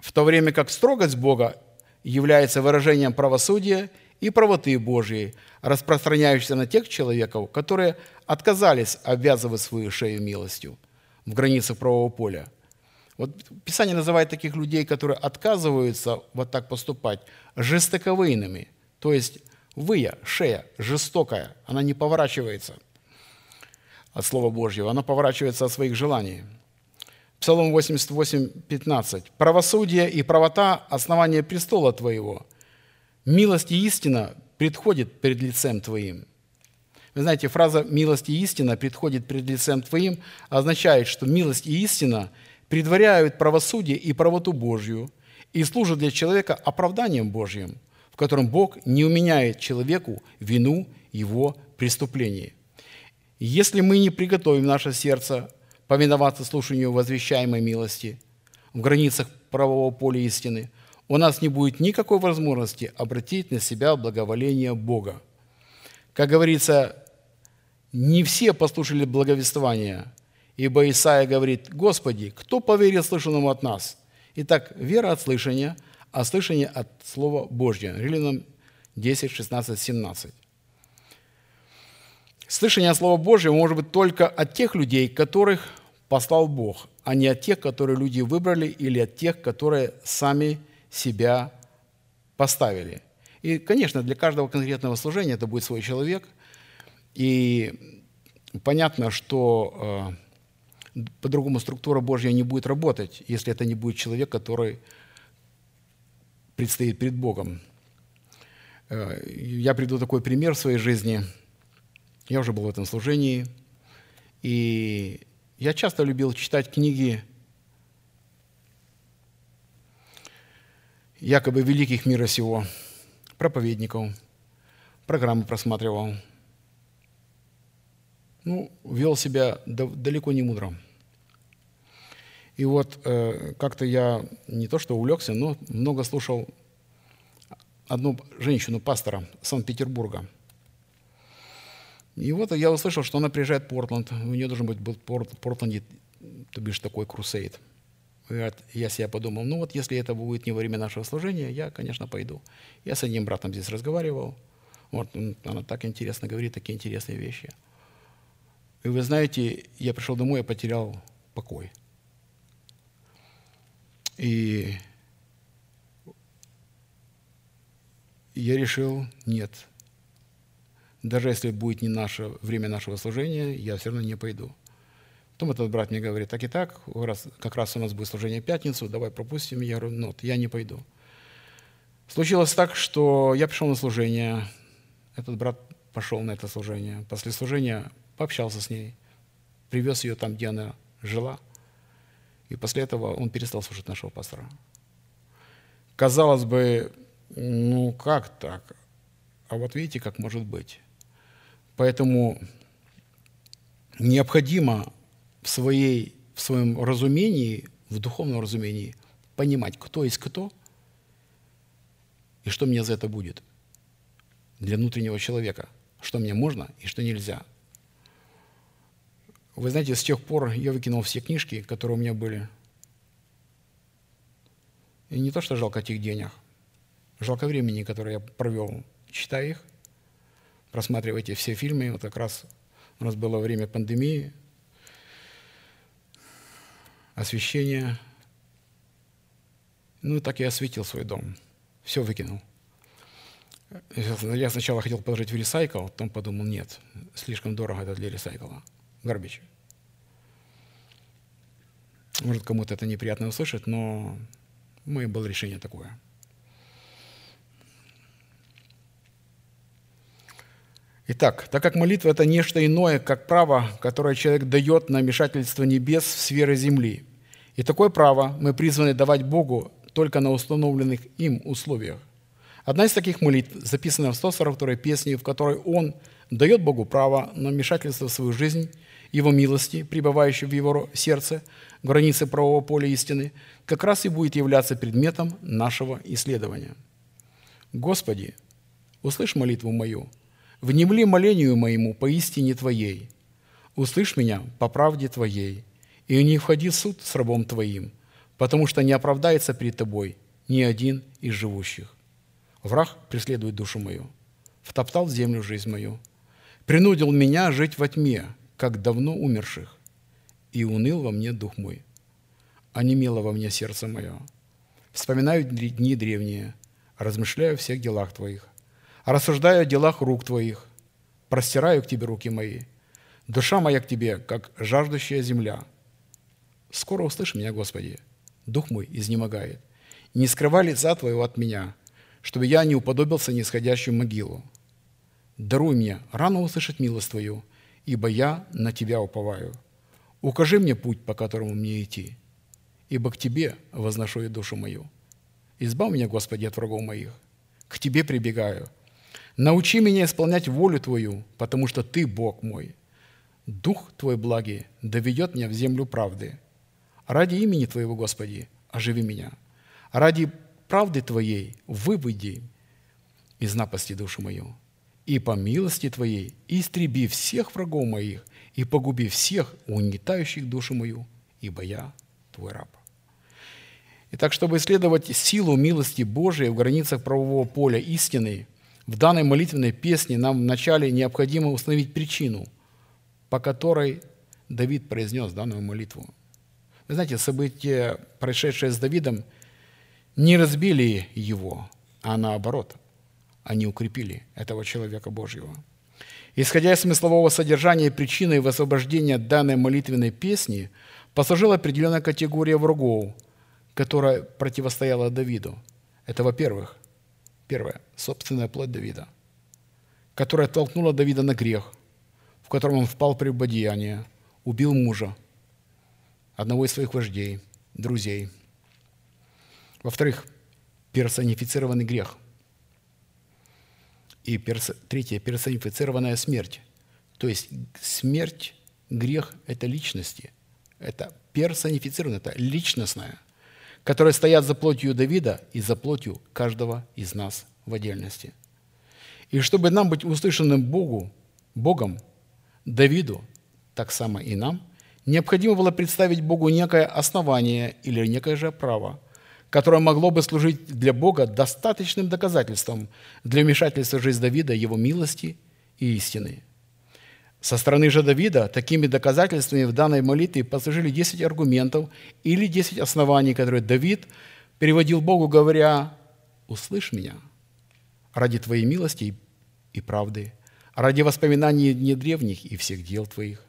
[SPEAKER 2] В то время как строгость Бога является выражением правосудия и правоты Божьей, распространяющейся на тех человеков, которые отказались обвязывать свою шею милостью в границах правового поля. Вот Писание называет таких людей, которые отказываются вот так поступать, жестоковыйными. То есть выя, шея, жестокая, она не поворачивается от Слова Божьего, она поворачивается от своих желаний. Псалом 88, 15. «Правосудие и правота – основание престола Твоего. Милость и истина предходит перед лицем Твоим». Вы знаете, фраза «милость и истина предходит перед лицем Твоим» означает, что милость и истина предваряют правосудие и правоту Божью и служат для человека оправданием Божьим, в котором Бог не уменяет человеку вину его преступлений. Если мы не приготовим наше сердце повиноваться слушанию возвещаемой милости в границах правового поля истины, у нас не будет никакой возможности обратить на себя благоволение Бога. Как говорится, не все послушали благовествования, ибо Исаия говорит, «Господи, кто поверит слышанному от нас?» Итак, вера от слышания, а слышание от Слова Божьего. Римлянам 10, 16, 17. Слышание от Слова Божьего может быть только от тех людей, которых послал Бог, а не от тех, которые люди выбрали, или от тех, которые сами себя поставили. И, конечно, для каждого конкретного служения это будет свой человек. И понятно, что э, по-другому структура Божья не будет работать, если это не будет человек, который предстоит перед Богом. Э, я приду такой пример в своей жизни. Я уже был в этом служении. И я часто любил читать книги якобы великих мира сего, проповедников, программы просматривал. Ну, вел себя далеко не мудро. И вот э, как-то я не то что увлекся, но много слушал одну женщину, пастора Санкт-Петербурга – и вот я услышал, что она приезжает в Портленд. У нее должен быть был в Портленде, то бишь, такой крусейд. Я себе подумал, ну вот если это будет не во время нашего служения, я, конечно, пойду. Я с одним братом здесь разговаривал. Вот, она так интересно говорит, такие интересные вещи. И вы знаете, я пришел домой, я потерял покой. И я решил, нет, даже если будет не наше время нашего служения, я все равно не пойду. Потом этот брат мне говорит, так и так, раз, как раз у нас будет служение в пятницу, давай пропустим. Я говорю, нет, я не пойду. Случилось так, что я пришел на служение, этот брат пошел на это служение. После служения пообщался с ней, привез ее там, где она жила. И после этого он перестал слушать нашего пастора. Казалось бы, ну как так? А вот видите, как может быть. Поэтому необходимо в, своей, в своем разумении, в духовном разумении, понимать, кто есть кто и что мне за это будет для внутреннего человека, что мне можно и что нельзя. Вы знаете, с тех пор я выкинул все книжки, которые у меня были. И не то, что жалко этих денег, жалко времени, которое я провел, читая их – просматривайте все фильмы. Вот как раз у нас было время пандемии, освещение. Ну, так я осветил свой дом. Все выкинул. Я сначала хотел положить в ресайкл, потом подумал, нет, слишком дорого это для ресайкла. Гарбич. Может, кому-то это неприятно услышать, но мое было решение такое – Итак, так как молитва – это нечто иное, как право, которое человек дает на вмешательство небес в сферы земли. И такое право мы призваны давать Богу только на установленных им условиях. Одна из таких молитв записана в 142-й песне, в которой он дает Богу право на вмешательство в свою жизнь, Его милости, пребывающей в Его сердце, границы правового поля истины, как раз и будет являться предметом нашего исследования. Господи, услышь молитву мою – Внемли молению моему поистине Твоей. Услышь меня по правде Твоей, и не входи в суд с рабом Твоим, потому что не оправдается перед Тобой ни один из живущих. Враг преследует душу мою, втоптал в землю жизнь мою, принудил меня жить во тьме, как давно умерших, и уныл во мне дух мой. онемело во мне сердце мое. Вспоминаю дни древние, размышляю о всех делах Твоих, рассуждаю о делах рук Твоих, простираю к Тебе руки мои. Душа моя к Тебе, как жаждущая земля. Скоро услышь меня, Господи. Дух мой изнемогает. Не скрывай лица Твоего от меня, чтобы я не уподобился нисходящую могилу. Даруй мне рано услышать милость Твою, ибо я на Тебя уповаю. Укажи мне путь, по которому мне идти, ибо к Тебе возношу я душу мою. Избавь меня, Господи, от врагов моих. К Тебе прибегаю. Научи меня исполнять волю Твою, потому что Ты Бог мой. Дух Твой благий доведет меня в землю правды. Ради имени Твоего, Господи, оживи меня. Ради правды Твоей выведи из напасти душу мою. И по милости Твоей истреби всех врагов моих и погуби всех угнетающих душу мою, ибо я Твой раб. Итак, чтобы исследовать силу милости Божией в границах правового поля истины, в данной молитвенной песне нам вначале необходимо установить причину, по которой Давид произнес данную молитву. Вы знаете, события, происшедшие с Давидом, не разбили его, а наоборот, они укрепили этого человека Божьего. Исходя из смыслового содержания и причины высвобождения данной молитвенной песни, послужила определенная категория врагов – которая противостояла Давиду. Это, во-первых, первое, собственная плоть Давида, которая толкнула Давида на грех, в котором он впал при прелюбодеяние, убил мужа, одного из своих вождей, друзей. Во-вторых, персонифицированный грех. И перс... третье, персонифицированная смерть. То есть смерть, грех – это личности. Это персонифицированное, это личностное – которые стоят за плотью Давида и за плотью каждого из нас в отдельности. И чтобы нам быть услышанным Богу, Богом, Давиду, так само и нам, необходимо было представить Богу некое основание или некое же право, которое могло бы служить для Бога достаточным доказательством для вмешательства в жизнь Давида, его милости и истины – со стороны же Давида такими доказательствами в данной молитве послужили 10 аргументов или 10 оснований, которые Давид переводил Богу, говоря, «Услышь меня ради Твоей милости и правды, ради воспоминаний дней древних и всех дел Твоих,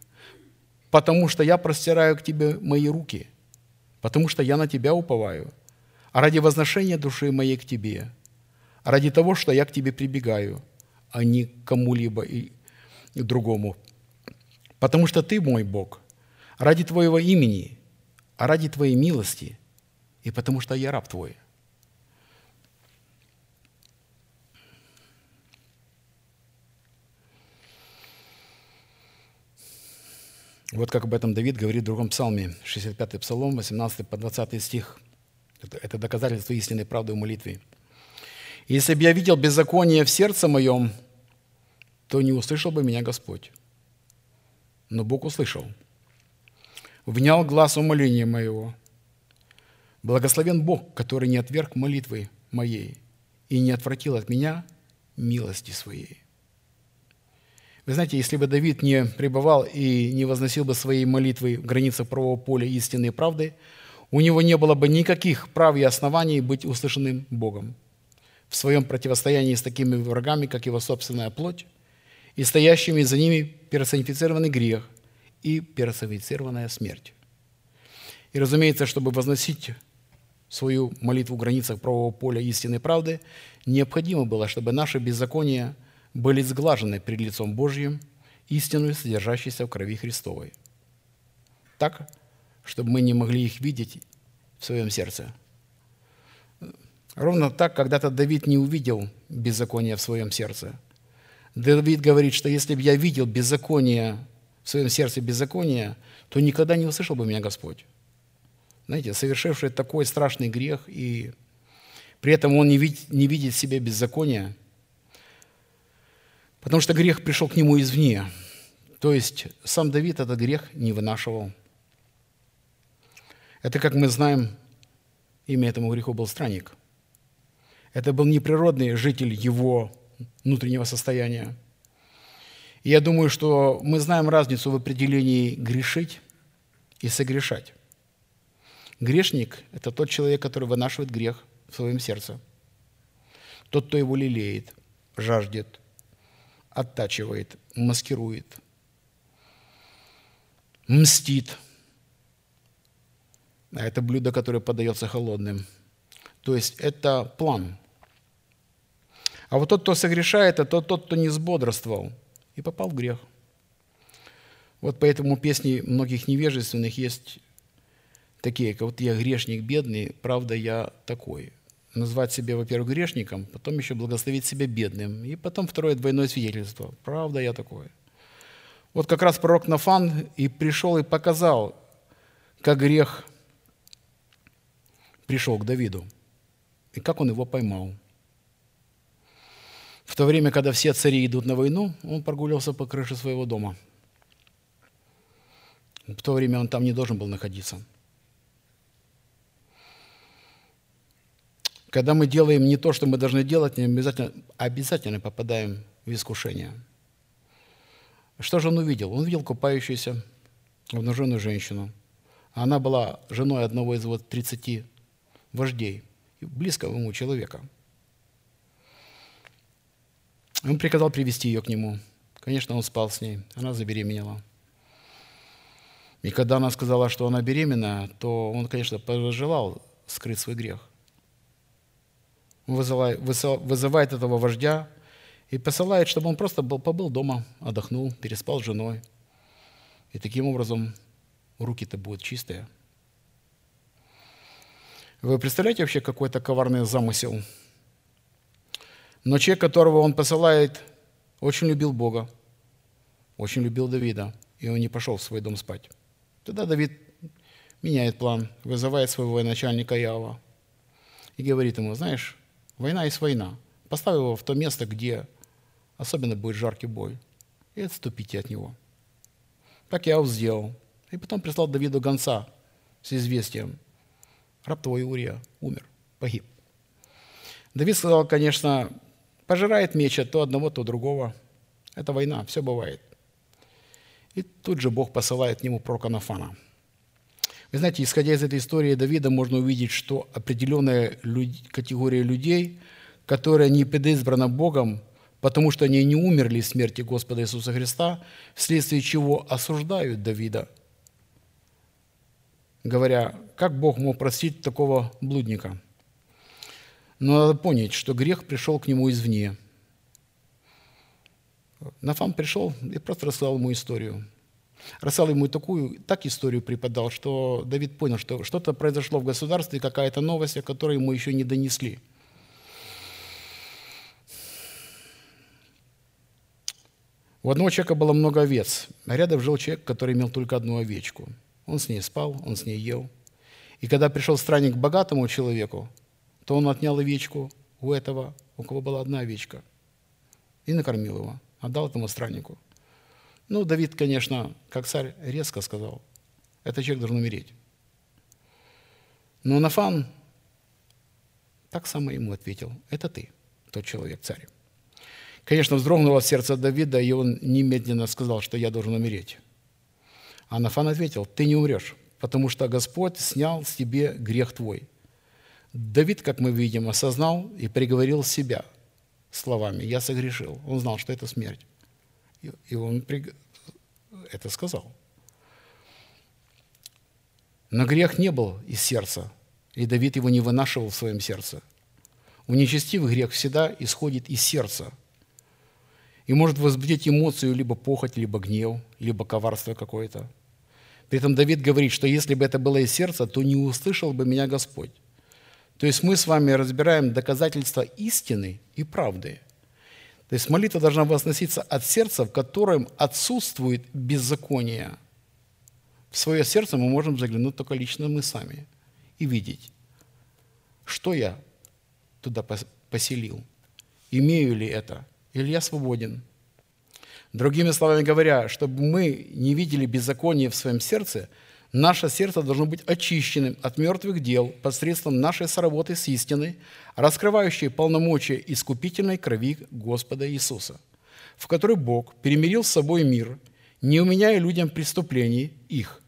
[SPEAKER 2] потому что я простираю к Тебе мои руки, потому что я на Тебя уповаю, ради возношения души моей к Тебе, ради того, что я к Тебе прибегаю, а не к кому-либо другому. Потому что Ты мой Бог, ради Твоего имени, а ради Твоей милости, и потому что я раб Твой. Вот как об этом Давид говорит в другом псалме, 65-й псалом, 18 по 20 стих. Это, это доказательство истинной правды в молитве. «Если бы я видел беззаконие в сердце моем, то не услышал бы меня Господь. Но Бог услышал. Внял глаз умоления моего. Благословен Бог, который не отверг молитвы моей и не отвратил от меня милости своей. Вы знаете, если бы Давид не пребывал и не возносил бы своей молитвы в границах правого поля истины и правды, у него не было бы никаких прав и оснований быть услышанным Богом. В своем противостоянии с такими врагами, как его собственная плоть, и стоящими за ними персонифицированный грех и персонифицированная смерть. И, разумеется, чтобы возносить свою молитву в границах правового поля истинной правды, необходимо было, чтобы наши беззакония были сглажены перед лицом Божьим, истинную, содержащейся в крови Христовой. Так, чтобы мы не могли их видеть в своем сердце. Ровно так когда-то Давид не увидел беззакония в своем сердце – Давид говорит, что если бы я видел беззаконие, в своем сердце беззаконие, то никогда не услышал бы меня Господь. Знаете, совершивший такой страшный грех, и при этом он не видит, не видит себе беззакония, потому что грех пришел к нему извне. То есть сам Давид этот грех не вынашивал. Это, как мы знаем, имя этому греху был странник. Это был неприродный житель его внутреннего состояния. Я думаю, что мы знаем разницу в определении грешить и согрешать. Грешник – это тот человек, который вынашивает грех в своем сердце. Тот, кто его лелеет, жаждет, оттачивает, маскирует, мстит. А это блюдо, которое подается холодным. То есть это план. А вот тот, кто согрешает, это тот, кто не сбодрствовал и попал в грех. Вот поэтому песни многих невежественных есть такие, как вот я грешник бедный, правда я такой. Назвать себя, во-первых, грешником, потом еще благословить себя бедным, и потом второе двойное свидетельство. Правда я такой. Вот как раз пророк Нафан и пришел и показал, как грех пришел к Давиду, и как он его поймал. В то время, когда все цари идут на войну, он прогулялся по крыше своего дома. В то время он там не должен был находиться. Когда мы делаем не то, что мы должны делать, не обязательно, обязательно попадаем в искушение. Что же он увидел? Он увидел купающуюся обнаженную женщину. Она была женой одного из вот 30 вождей, близкого ему человека. Он приказал привести ее к нему. Конечно, он спал с ней. Она забеременела. И когда она сказала, что она беременна, то он, конечно, пожелал скрыть свой грех. Он вызывает, этого вождя и посылает, чтобы он просто был, побыл дома, отдохнул, переспал с женой. И таким образом руки-то будут чистые. Вы представляете вообще какой-то коварный замысел? Но человек, которого он посылает, очень любил Бога, очень любил Давида, и он не пошел в свой дом спать. Тогда Давид меняет план, вызывает своего военачальника Ява и говорит ему, знаешь, война есть война. Поставь его в то место, где особенно будет жаркий бой, и отступите от него. Так Яв сделал. И потом прислал Давиду гонца с известием. Раб твой Урия умер, погиб. Давид сказал, конечно, пожирает меч от то одного, то другого. Это война, все бывает. И тут же Бог посылает к нему пророка Нафана. Вы знаете, исходя из этой истории Давида, можно увидеть, что определенная категория людей, которая не предизбрана Богом, потому что они не умерли в смерти Господа Иисуса Христа, вследствие чего осуждают Давида, говоря, как Бог мог простить такого блудника. Но надо понять, что грех пришел к нему извне – Нафам пришел и просто рассказал ему историю. Рассказал ему такую, так историю преподал, что Давид понял, что что-то произошло в государстве, какая-то новость, о которой ему еще не донесли. У одного человека было много овец, а рядом жил человек, который имел только одну овечку. Он с ней спал, он с ней ел. И когда пришел странник к богатому человеку, то он отнял овечку у этого, у кого была одна овечка, и накормил его отдал этому страннику. Ну, Давид, конечно, как царь, резко сказал, этот человек должен умереть. Но Нафан так само ему ответил, это ты, тот человек, царь. Конечно, вздрогнуло сердце Давида, и он немедленно сказал, что я должен умереть. А Нафан ответил, ты не умрешь, потому что Господь снял с тебе грех твой. Давид, как мы видим, осознал и приговорил себя – словами «я согрешил». Он знал, что это смерть. И он это сказал. Но грех не был из сердца, и Давид его не вынашивал в своем сердце. У нечестивых грех всегда исходит из сердца и может возбудить эмоцию либо похоть, либо гнев, либо коварство какое-то. При этом Давид говорит, что если бы это было из сердца, то не услышал бы меня Господь. То есть мы с вами разбираем доказательства истины и правды. То есть молитва должна возноситься от сердца, в котором отсутствует беззаконие. В свое сердце мы можем заглянуть только лично мы сами и видеть, что я туда поселил, имею ли это, или я свободен. Другими словами говоря, чтобы мы не видели беззаконие в своем сердце – Наше сердце должно быть очищенным от мертвых дел посредством нашей соработы с истиной, раскрывающей полномочия искупительной крови Господа Иисуса, в которой Бог перемирил с собой мир, не уменяя людям преступлений их,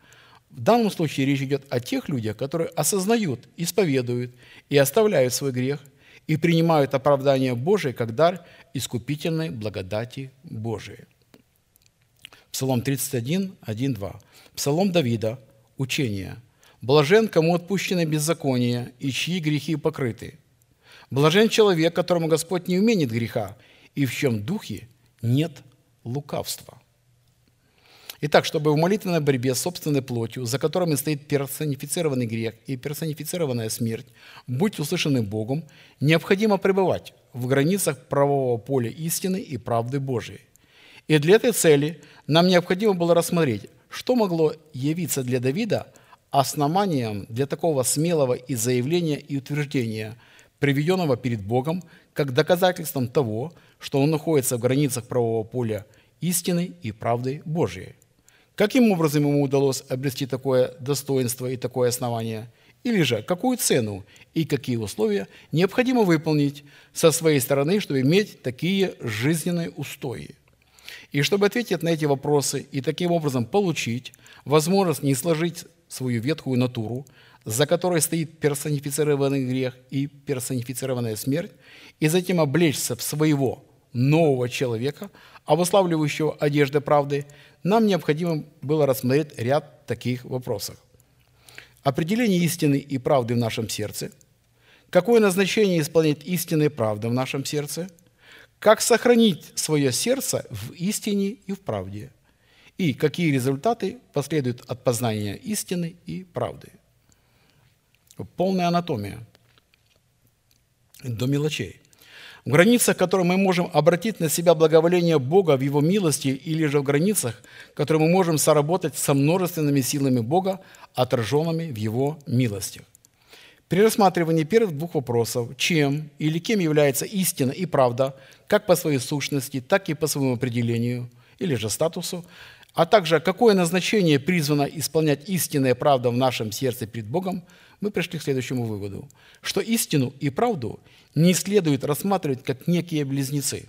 [SPEAKER 2] В данном случае речь идет о тех людях, которые осознают, исповедуют и оставляют свой грех и принимают оправдание Божие как дар искупительной благодати Божией. Псалом 31, 1, 2. Псалом Давида, учение. «Блажен, кому отпущены беззакония, и чьи грехи покрыты. Блажен человек, которому Господь не уменит греха, и в чем духе нет лукавства». Итак, чтобы в молитвенной борьбе с собственной плотью, за которыми стоит персонифицированный грех и персонифицированная смерть, будь услышаны Богом, необходимо пребывать в границах правового поля истины и правды Божией. И для этой цели нам необходимо было рассмотреть, что могло явиться для Давида основанием для такого смелого и заявления и утверждения, приведенного перед Богом, как доказательством того, что он находится в границах правового поля истины и правды Божией. Каким образом ему удалось обрести такое достоинство и такое основание? Или же какую цену и какие условия необходимо выполнить со своей стороны, чтобы иметь такие жизненные устои? И чтобы ответить на эти вопросы и таким образом получить возможность не сложить свою ветхую натуру, за которой стоит персонифицированный грех и персонифицированная смерть, и затем облечься в своего нового человека, обуславливающего одежды правды, нам необходимо было рассмотреть ряд таких вопросов. Определение истины и правды в нашем сердце, какое назначение исполнять истины и правды в нашем сердце, как сохранить свое сердце в истине и в правде, и какие результаты последуют от познания истины и правды. Полная анатомия до мелочей в границах, которые мы можем обратить на себя благоволение Бога в Его милости, или же в границах, которые мы можем соработать со множественными силами Бога, отраженными в Его милостях. При рассматривании первых двух вопросов, чем или кем является истина и правда, как по своей сущности, так и по своему определению или же статусу, а также какое назначение призвано исполнять истинная правда в нашем сердце перед Богом, мы пришли к следующему выводу, что истину и правду не следует рассматривать как некие близнецы.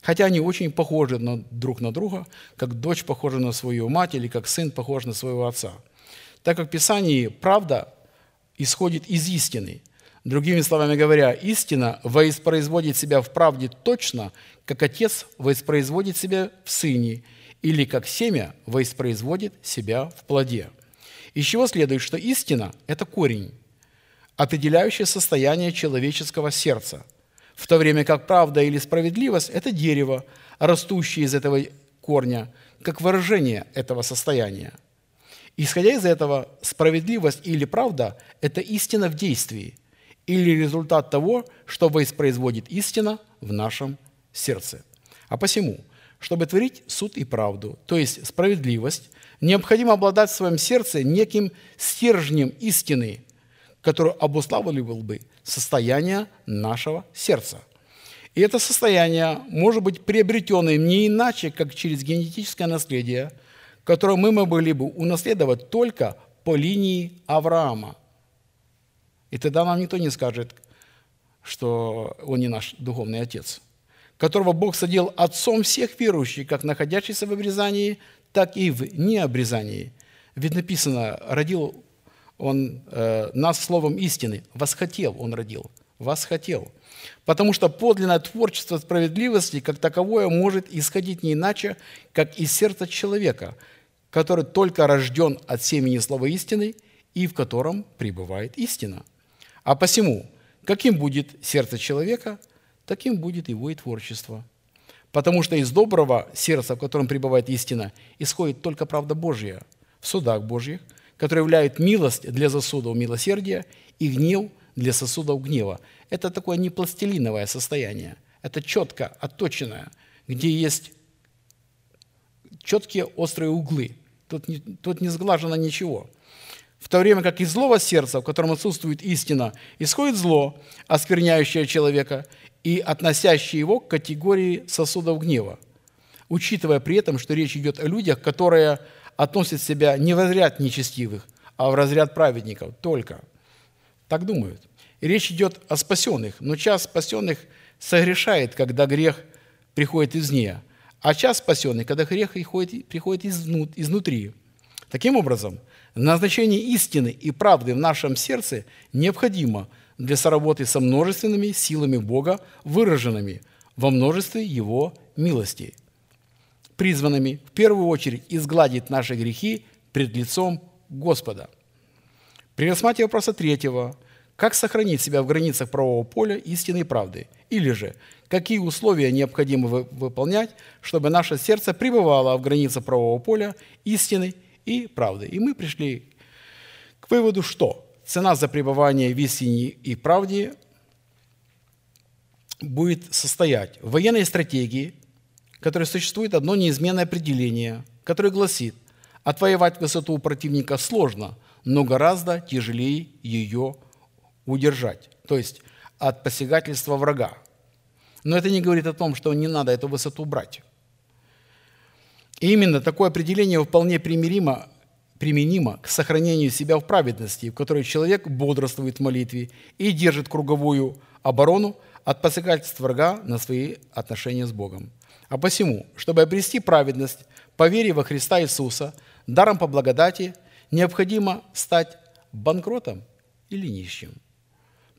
[SPEAKER 2] Хотя они очень похожи на, друг на друга, как дочь похожа на свою мать или как сын похож на своего отца. Так как в Писании правда исходит из истины. Другими словами говоря, истина воспроизводит себя в правде точно, как отец воспроизводит себя в сыне, или как семя воспроизводит себя в плоде. Из чего следует, что истина – это корень, определяющее состояние человеческого сердца, в то время как правда или справедливость – это дерево, растущее из этого корня, как выражение этого состояния. Исходя из этого, справедливость или правда – это истина в действии или результат того, что воспроизводит истина в нашем сердце. А посему, чтобы творить суд и правду, то есть справедливость, необходимо обладать в своем сердце неким стержнем истины, который обуславливал бы состояние нашего сердца. И это состояние может быть приобретенным не иначе, как через генетическое наследие, которое мы могли бы унаследовать только по линии Авраама. И тогда нам никто не скажет, что он не наш духовный отец, которого Бог садил отцом всех верующих, как находящихся в обрезании, так и в необрезании. Ведь написано, родил он э, нас словом истины. Восхотел он родил. Восхотел. Потому что подлинное творчество справедливости как таковое может исходить не иначе, как из сердца человека, который только рожден от семени слова истины и в котором пребывает истина. А посему, каким будет сердце человека, таким будет его и творчество. Потому что из доброго сердца, в котором пребывает истина, исходит только правда Божья в судах Божьих – который являет милость для засудов милосердия и гнев для сосудов гнева. Это такое не пластилиновое состояние, это четко отточенное, где есть четкие острые углы. Тут не, тут не сглажено ничего. В то время как из злого сердца, в котором отсутствует истина, исходит зло, оскверняющее человека и относящее его к категории сосудов гнева, учитывая при этом, что речь идет о людях, которые относят себя не в разряд нечестивых, а в разряд праведников только. Так думают. Речь идет о спасенных, но час спасенных согрешает, когда грех приходит извне, а час спасенный, когда грех приходит, приходит изнутри. Таким образом, назначение истины и правды в нашем сердце необходимо для соработы со множественными силами Бога, выраженными во множестве Его милости, призванными в первую очередь изгладить наши грехи пред лицом Господа. При рассматривании вопроса третьего – как сохранить себя в границах правового поля истины и правды? Или же, какие условия необходимо выполнять, чтобы наше сердце пребывало в границах правового поля истины и правды? И мы пришли к выводу, что цена за пребывание в истине и правде будет состоять в военной стратегии, которой существует одно неизменное определение, которое гласит, отвоевать высоту у противника сложно, но гораздо тяжелее ее удержать, то есть от посягательства врага. Но это не говорит о том, что не надо эту высоту брать. И именно такое определение вполне примиримо, применимо к сохранению себя в праведности, в которой человек бодрствует в молитве и держит круговую оборону от посягательств врага на свои отношения с Богом. А посему, чтобы обрести праведность по вере во Христа Иисуса, даром по благодати, необходимо стать банкротом или нищим –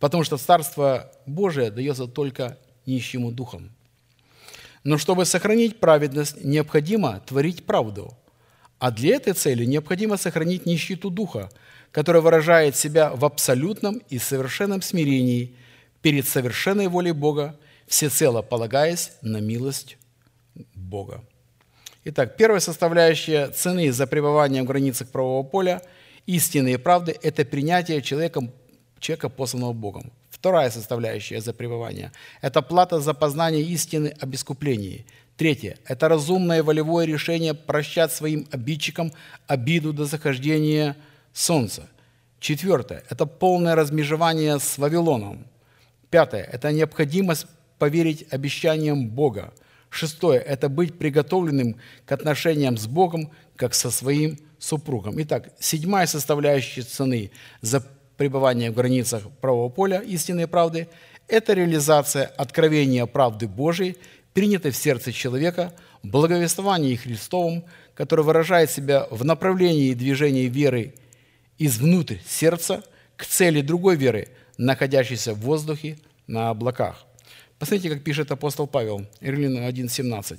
[SPEAKER 2] потому что Царство Божие дается только нищему духом. Но чтобы сохранить праведность, необходимо творить правду. А для этой цели необходимо сохранить нищету духа, которая выражает себя в абсолютном и совершенном смирении перед совершенной волей Бога, всецело полагаясь на милость Бога. Итак, первая составляющая цены за пребывание в границах правового поля истины и правды – это принятие человеком человека, посланного Богом. Вторая составляющая за пребывание – это плата за познание истины об искуплении. Третье – это разумное волевое решение прощать своим обидчикам обиду до захождения солнца. Четвертое – это полное размежевание с Вавилоном. Пятое – это необходимость поверить обещаниям Бога. Шестое – это быть приготовленным к отношениям с Богом, как со своим супругом. Итак, седьмая составляющая цены за пребывание в границах правого поля истинной правды – это реализация откровения правды Божией, принятой в сердце человека, благовествовании Христовом, которое выражает себя в направлении движения веры извнутрь сердца к цели другой веры, находящейся в воздухе на облаках. Посмотрите, как пишет апостол Павел, Римлянам 1.17.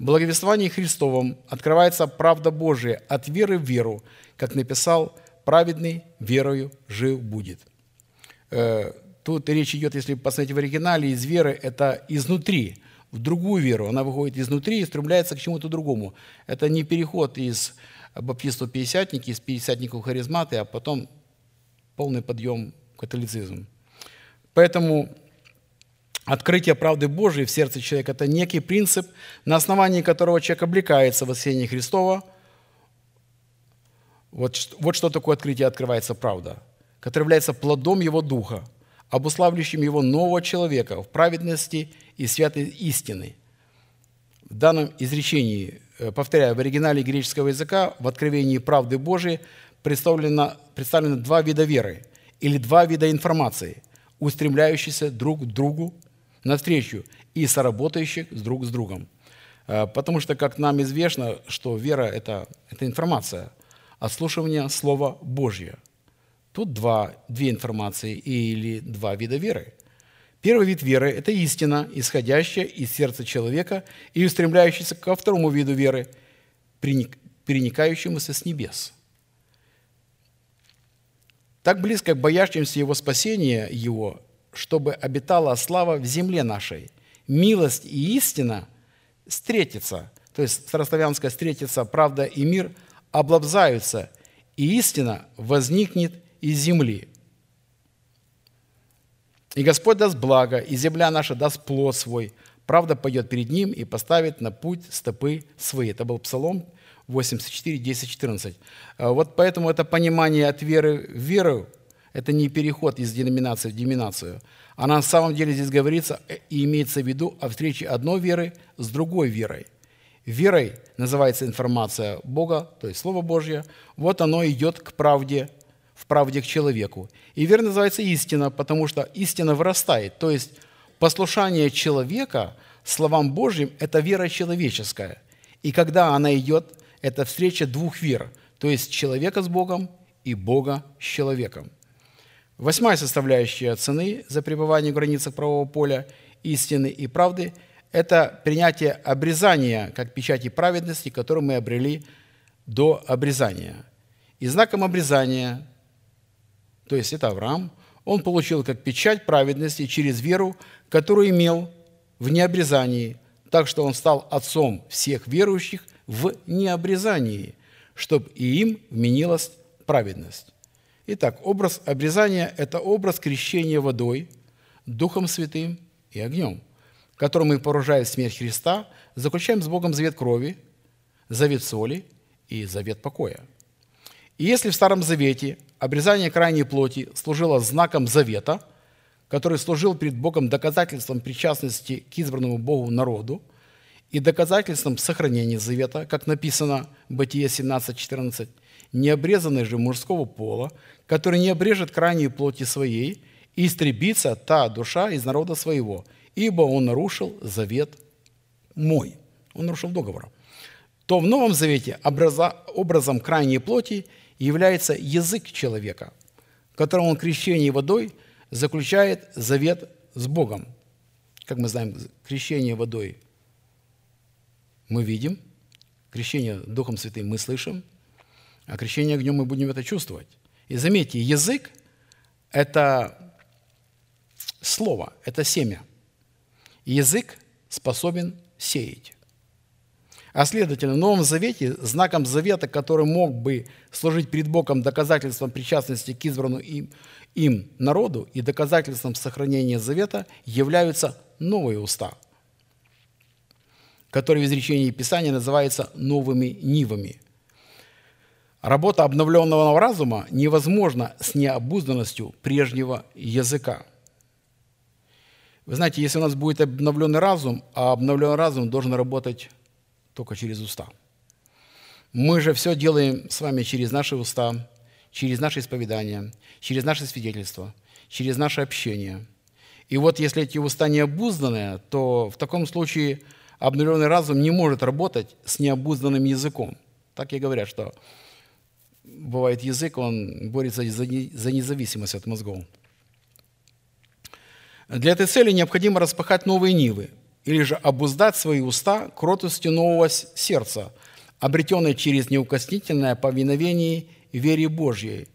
[SPEAKER 2] «В благовествовании Христовом открывается правда Божия от веры в веру, как написал праведный верою жив будет. Э, тут речь идет, если посмотреть в оригинале, из веры это изнутри, в другую веру. Она выходит изнутри и стремляется к чему-то другому. Это не переход из баптиста пятидесятники, из пятидесятников харизматы, а потом полный подъем католицизм. Поэтому открытие правды Божией в сердце человека – это некий принцип, на основании которого человек облекается в воскресение Христова – вот, вот что такое открытие открывается правда, которое является плодом его духа, обуславливающим его нового человека в праведности и святой истины. В данном изречении, э, повторяю, в оригинале греческого языка в откровении правды Божией представлено, представлены два вида веры или два вида информации, устремляющиеся друг к другу навстречу и соработающих друг с другом. Э, потому что, как нам известно, что вера это, – это информация – отслушивания Слова Божьего. Тут два, две информации или два вида веры. Первый вид веры – это истина, исходящая из сердца человека и устремляющаяся ко второму виду веры, переникающемуся с небес. Так близко к боящимся Его спасения Его, чтобы обитала слава в земле нашей. Милость и истина встретятся, то есть старославянская встретится правда и мир – облобзаются, и истина возникнет из земли. И Господь даст благо, и земля наша даст плод свой, правда пойдет перед ним и поставит на путь стопы свои. Это был Псалом 84, 10, 14. Вот поэтому это понимание от веры в веру, это не переход из деноминации в деноминацию. А на самом деле здесь говорится и имеется в виду о встрече одной веры с другой верой – Верой называется информация Бога, то есть Слово Божье. Вот оно идет к правде, в правде к человеку. И вера называется истина, потому что истина вырастает. То есть послушание человека словам Божьим – это вера человеческая. И когда она идет, это встреча двух вер. то есть человека с Богом и Бога с человеком. Восьмая составляющая цены за пребывание в границах правового поля истины и правды – это принятие обрезания как печати праведности, которую мы обрели до обрезания. И знаком обрезания, то есть это Авраам, он получил как печать праведности через веру, которую имел в необрезании, так что он стал отцом всех верующих в необрезании, чтобы и им вменилась праведность. Итак, образ обрезания – это образ крещения водой, Духом Святым и огнем, которым мы, поражая смерть Христа, заключаем с Богом завет крови, завет соли и завет покоя. И если в Старом Завете обрезание крайней плоти служило знаком завета, который служил перед Богом доказательством причастности к избранному Богу народу и доказательством сохранения завета, как написано в Бытие 17.14, необрезанный же мужского пола, который не обрежет крайней плоти своей, и истребится та душа из народа своего, ибо он нарушил завет мой». Он нарушил договор. То в Новом Завете образом крайней плоти является язык человека, которым он крещение водой заключает завет с Богом. Как мы знаем, крещение водой мы видим, крещение Духом Святым мы слышим – а крещение огнем мы будем это чувствовать. И заметьте, язык – это слово, это семя. Язык способен сеять. А следовательно, в Новом Завете знаком завета, который мог бы служить перед Богом доказательством причастности к избранному им, им народу и доказательством сохранения завета, являются новые уста, которые в изречении Писания называются новыми нивами – Работа обновленного разума невозможна с необузданностью прежнего языка. Вы знаете, если у нас будет обновленный разум, а обновленный разум должен работать только через уста. Мы же все делаем с вами через наши уста, через наше исповедание, через наше свидетельство, через наше общение. И вот если эти уста не то в таком случае обновленный разум не может работать с необузданным языком. Так и говорят, что бывает язык, он борется за независимость от мозгов. Для этой цели необходимо распахать новые нивы, или же обуздать свои уста кротостью нового сердца, обретенной через неукоснительное повиновение вере Божьей.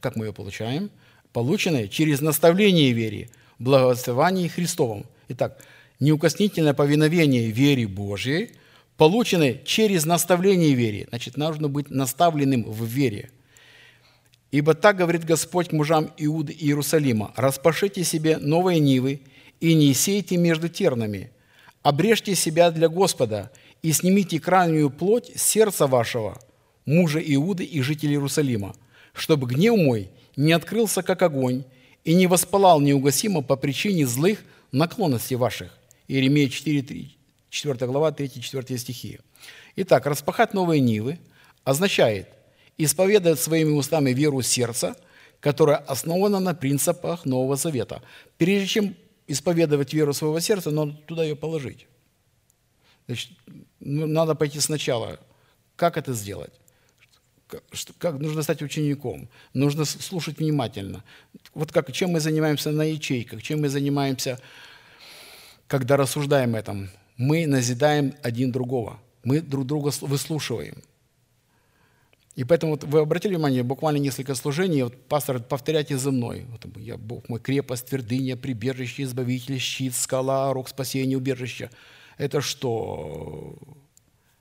[SPEAKER 2] Как мы ее получаем? Полученной через наставление вере, благословении Христовом. Итак, неукоснительное повиновение вере Божьей – получены через наставление вере. Значит, нужно быть наставленным в вере. Ибо так говорит Господь к мужам Иуды и Иерусалима, «Распашите себе новые нивы и не сейте между тернами, обрежьте себя для Господа и снимите крайнюю плоть сердца вашего, мужа Иуды и жителей Иерусалима, чтобы гнев мой не открылся, как огонь, и не воспалал неугасимо по причине злых наклонностей ваших». Иеремия 4, 4 глава, 3-4 стихи. Итак, распахать новые нивы означает исповедовать своими устами веру сердца, которая основана на принципах Нового Завета. Прежде чем исповедовать веру своего сердца, надо туда ее положить. Значит, ну, надо пойти сначала. Как это сделать? Как нужно стать учеником? Нужно слушать внимательно. Вот как, чем мы занимаемся на ячейках, чем мы занимаемся, когда рассуждаем этом мы назидаем один другого, мы друг друга выслушиваем. И поэтому вот вы обратили внимание, буквально несколько служений, вот пастор, повторяйте за мной. Вот, я, Бог мой, крепость, твердыня, прибежище, избавитель, щит, скала, рог спасения, убежище. Это что?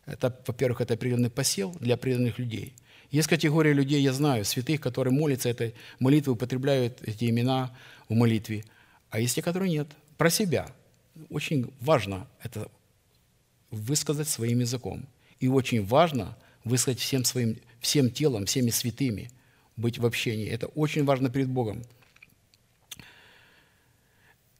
[SPEAKER 2] Это, во-первых, это определенный посел для определенных людей. Есть категория людей, я знаю, святых, которые молятся этой молитвы, употребляют эти имена в молитве. А есть те, которые нет. Про себя – очень важно это высказать своим языком. И очень важно высказать всем своим, всем телом, всеми святыми, быть в общении. Это очень важно перед Богом.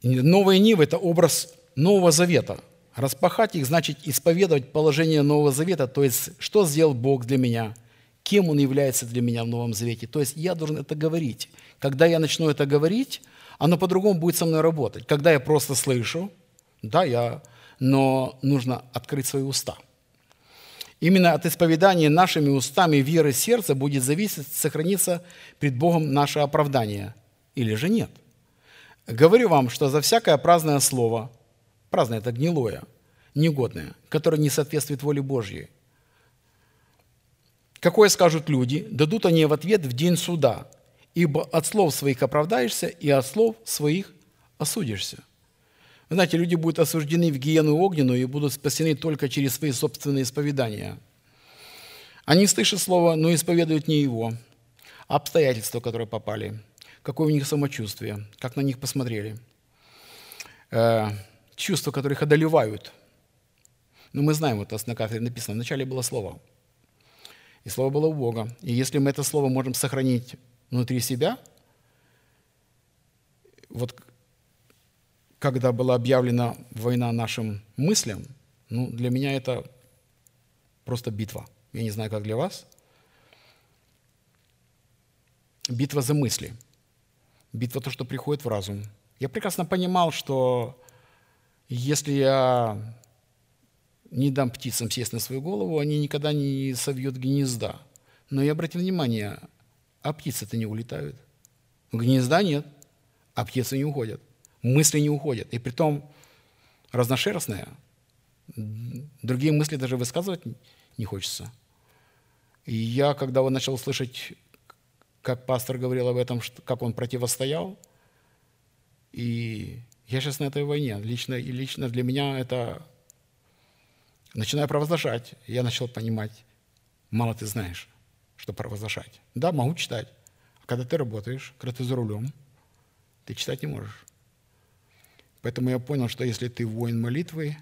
[SPEAKER 2] Новая Нива – это образ Нового Завета. Распахать их значит исповедовать положение Нового Завета, то есть что сделал Бог для меня, кем Он является для меня в Новом Завете. То есть я должен это говорить. Когда я начну это говорить, оно по-другому будет со мной работать. Когда я просто слышу – да, я, но нужно открыть свои уста. Именно от исповедания нашими устами веры сердца будет зависеть, сохранится пред Богом наше оправдание или же нет. Говорю вам, что за всякое праздное слово, праздное – это гнилое, негодное, которое не соответствует воле Божьей, какое скажут люди, дадут они в ответ в день суда, ибо от слов своих оправдаешься, и от слов своих осудишься. Вы знаете, люди будут осуждены в гиену огненную и будут спасены только через свои собственные исповедания. Они слышат слово, но исповедуют не его, а обстоятельства, которые попали, какое у них самочувствие, как на них посмотрели, э, чувства, которые их одолевают. Но мы знаем, вот на кафедре написано, вначале было слово, и слово было у Бога. И если мы это слово можем сохранить внутри себя, вот когда была объявлена война нашим мыслям, ну, для меня это просто битва. Я не знаю, как для вас. Битва за мысли. Битва то, что приходит в разум. Я прекрасно понимал, что если я не дам птицам сесть на свою голову, они никогда не совьют гнезда. Но я обратил внимание, а птицы-то не улетают. Гнезда нет, а птицы не уходят мысли не уходят. И при том разношерстные. Другие мысли даже высказывать не хочется. И я, когда вот начал слышать, как пастор говорил об этом, как он противостоял, и я сейчас на этой войне. Лично, и лично для меня это... Начинаю провозглашать. Я начал понимать, мало ты знаешь, что провозглашать. Да, могу читать. А когда ты работаешь, когда ты за рулем, ты читать не можешь. Поэтому я понял, что если ты воин молитвы,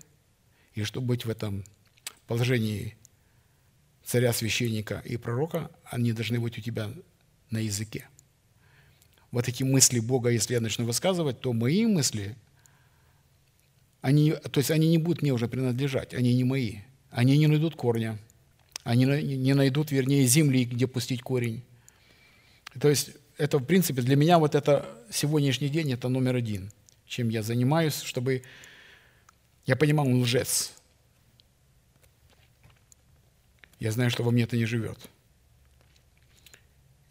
[SPEAKER 2] и чтобы быть в этом положении царя, священника и пророка, они должны быть у тебя на языке. Вот эти мысли Бога, если я начну высказывать, то мои мысли, они, то есть они не будут мне уже принадлежать, они не мои. Они не найдут корня, они не найдут, вернее, земли, где пустить корень. То есть это, в принципе, для меня вот это сегодняшний день, это номер один – чем я занимаюсь, чтобы я понимал, он лжец. Я знаю, что во мне это не живет.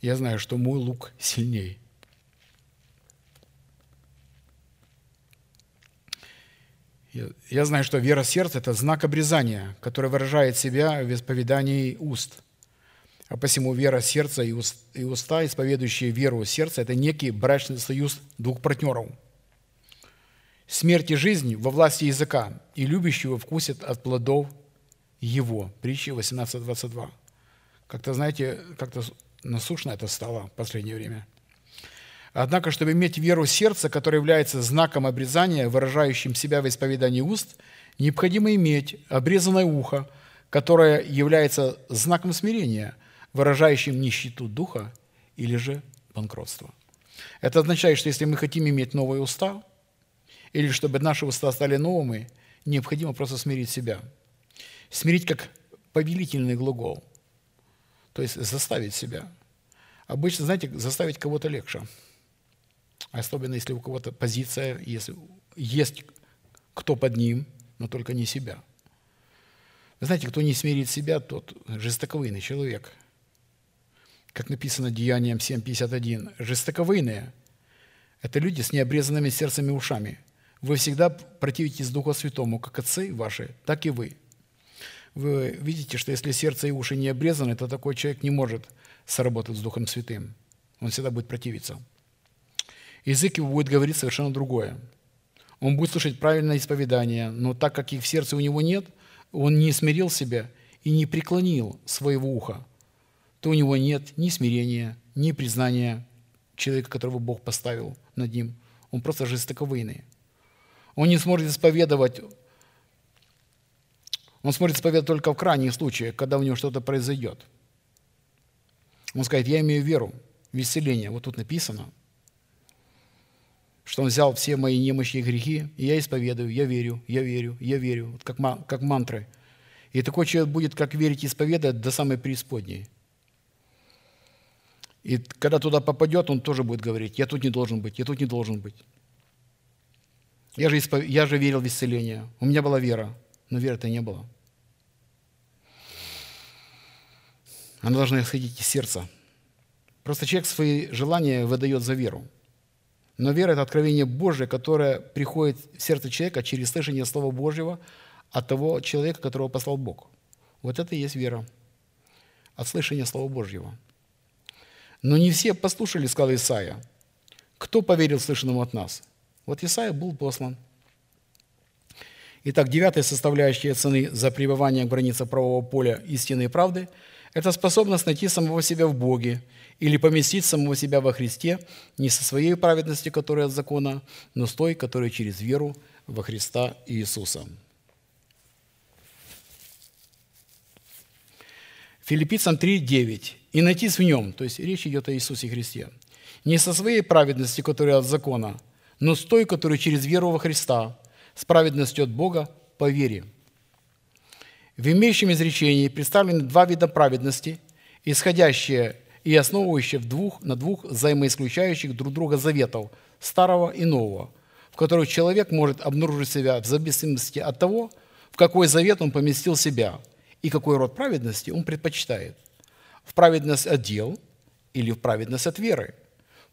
[SPEAKER 2] Я знаю, что мой лук сильней. Я, знаю, что вера сердца – это знак обрезания, который выражает себя в исповедании уст. А посему вера сердца и уста, исповедующие веру сердца – это некий брачный союз двух партнеров – смерть и жизнь во власти языка, и любящего вкусит от плодов его. Притча 18.22. Как-то, знаете, как-то насущно это стало в последнее время. Однако, чтобы иметь веру сердца, которая является знаком обрезания, выражающим себя в исповедании уст, необходимо иметь обрезанное ухо, которое является знаком смирения, выражающим нищету духа или же банкротство. Это означает, что если мы хотим иметь новые уста, или чтобы наши уста стали новыми, необходимо просто смирить себя. Смирить как повелительный глагол, то есть заставить себя. Обычно, знаете, заставить кого-то легче. Особенно, если у кого-то позиция, если есть кто под ним, но только не себя. Вы знаете, кто не смирит себя, тот жестоковыйный человек. Как написано Деянием 7.51. Жестоковыйные – это люди с необрезанными сердцами и ушами – вы всегда противитесь Духу Святому, как отцы ваши, так и вы. Вы видите, что если сердце и уши не обрезаны, то такой человек не может сработать с Духом Святым. Он всегда будет противиться. Язык его будет говорить совершенно другое. Он будет слушать правильное исповедание, но так как их в сердце у него нет, он не смирил себя и не преклонил своего уха, то у него нет ни смирения, ни признания человека, которого Бог поставил над ним. Он просто жестоковыйный. Он не сможет исповедовать, он сможет исповедовать только в крайних случаях, когда у него что-то произойдет. Он скажет, я имею веру в исцеление. Вот тут написано, что он взял все мои немощи и грехи, и я исповедую, я верю, я верю, я верю, вот как, как мантры. И такой человек будет как верить и исповедовать до самой преисподней. И когда туда попадет, он тоже будет говорить, я тут не должен быть, я тут не должен быть. Я же, испов... я же верил в исцеление. У меня была вера, но веры-то не было. Она должна исходить из сердца. Просто человек свои желания выдает за веру. Но вера – это откровение Божие, которое приходит в сердце человека через слышание Слова Божьего от того человека, которого послал Бог. Вот это и есть вера. От слышания Слова Божьего. Но не все послушали, сказал Исаия. Кто поверил слышанному от нас? Вот Исаия был послан. Итак, девятая составляющая цены за пребывание в границах правового поля истины и правды – это способность найти самого себя в Боге или поместить самого себя во Христе не со своей праведностью, которая от закона, но с той, которая через веру во Христа Иисуса. Филиппийцам 3, 9. «И найтись в нем», то есть речь идет о Иисусе Христе, не со своей праведностью, которая от закона, но с той, которая через веру во Христа, с праведностью от Бога по вере. В имеющем изречении представлены два вида праведности, исходящие и основывающие в двух, на двух взаимоисключающих друг друга заветов, старого и нового, в которых человек может обнаружить себя в зависимости от того, в какой завет он поместил себя и какой род праведности он предпочитает. В праведность от дел или в праведность от веры.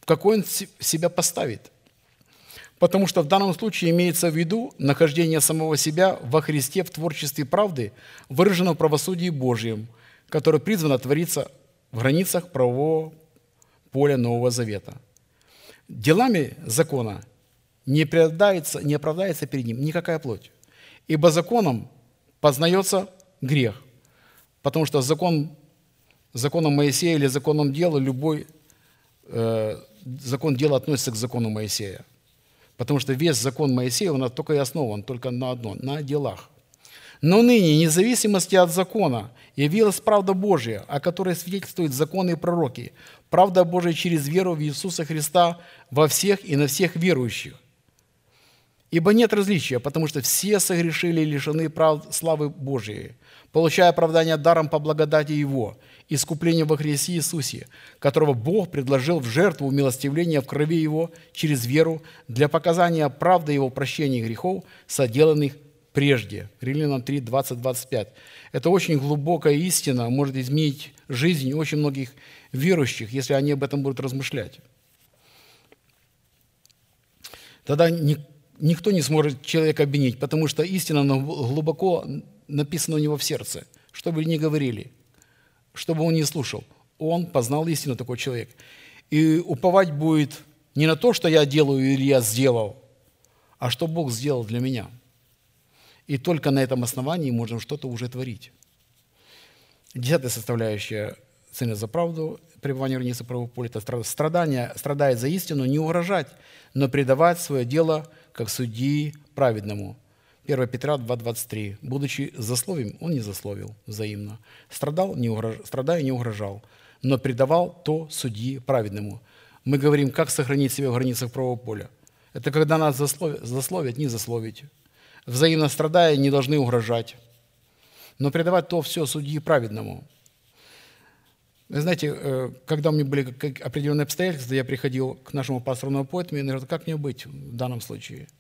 [SPEAKER 2] В какой он себя поставит – Потому что в данном случае имеется в виду нахождение самого себя во Христе в творчестве правды, выраженном в правосудии Божьем, которое призвано твориться в границах правового поля Нового Завета. Делами закона не оправдается, не оправдается перед ним никакая плоть. Ибо законом познается грех. Потому что закон, законом Моисея или законом дела любой э, закон дела относится к закону Моисея. Потому что весь закон Моисея, он только и основан только на одном, на делах. Но ныне, независимости от закона, явилась правда Божья, о которой свидетельствуют законы и пророки. Правда Божья через веру в Иисуса Христа во всех и на всех верующих. Ибо нет различия, потому что все согрешили и лишены прав славы Божией, получая оправдание даром по благодати Его, искупление во Христе Иисусе, которого Бог предложил в жертву умилостивления в крови Его через веру для показания правды Его прощения грехов, соделанных прежде. Римлянам 3, 20, 25. Это очень глубокая истина, может изменить жизнь очень многих верующих, если они об этом будут размышлять. Тогда никто не сможет человека обвинить, потому что истина глубоко написана у него в сердце, что бы ни говорили – чтобы он не слушал. Он познал истину, такой человек. И уповать будет не на то, что я делаю или я сделал, а что Бог сделал для меня. И только на этом основании можно что-то уже творить. Десятая составляющая цены за правду, пребывание в границе правого поля, это страдание, страдает за истину, не угрожать, но предавать свое дело как судьи праведному – 1 Петра 2,23. «Будучи засловием, он не засловил взаимно. Страдал, не угрож... страдая, не угрожал, но предавал то судьи праведному». Мы говорим, как сохранить себя в границах правого поля. Это когда нас засловят, засловят не засловить. Взаимно страдая, не должны угрожать. Но предавать то все судьи праведному. Знаете, э, когда у меня были определенные обстоятельства, я приходил к нашему пасторному поэту, и говорит, как мне быть в данном случае –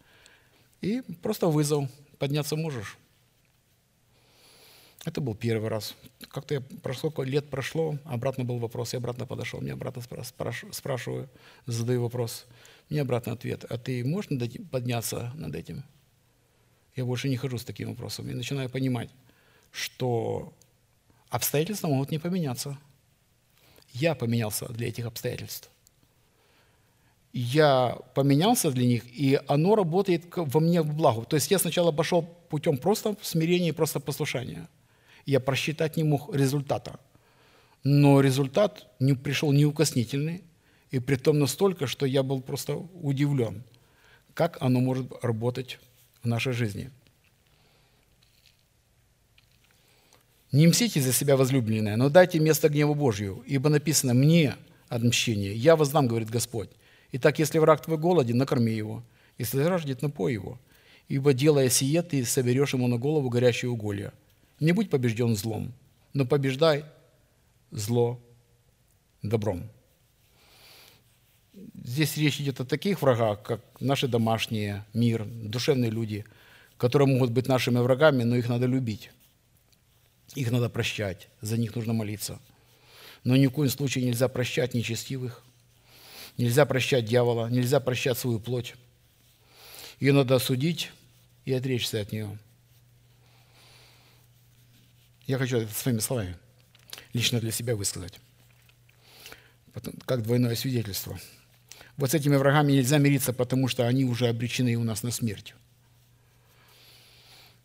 [SPEAKER 2] и просто вызов. Подняться можешь? Это был первый раз. Как-то я прошло, лет прошло, обратно был вопрос, я обратно подошел, мне обратно спрашиваю, задаю вопрос, мне обратно ответ, а ты можешь подняться над этим? Я больше не хожу с таким вопросом. И начинаю понимать, что обстоятельства могут не поменяться. Я поменялся для этих обстоятельств я поменялся для них, и оно работает во мне в благо. То есть я сначала пошел путем просто смирения и просто послушания. Я просчитать не мог результата. Но результат не пришел неукоснительный, и при том настолько, что я был просто удивлен, как оно может работать в нашей жизни. Не мстите за себя, возлюбленное, но дайте место гневу Божью, ибо написано «мне отмщение, я воздам, говорит Господь». Итак, если враг твой голоден, накорми его. Если жаждет, напой его. Ибо, делая сие, ты соберешь ему на голову горящие уголья. Не будь побежден злом, но побеждай зло добром. Здесь речь идет о таких врагах, как наши домашние, мир, душевные люди, которые могут быть нашими врагами, но их надо любить. Их надо прощать, за них нужно молиться. Но ни в коем случае нельзя прощать нечестивых, нельзя прощать дьявола, нельзя прощать свою плоть. Ее надо осудить и отречься от нее. Я хочу это своими словами лично для себя высказать, как двойное свидетельство. Вот с этими врагами нельзя мириться, потому что они уже обречены у нас на смерть.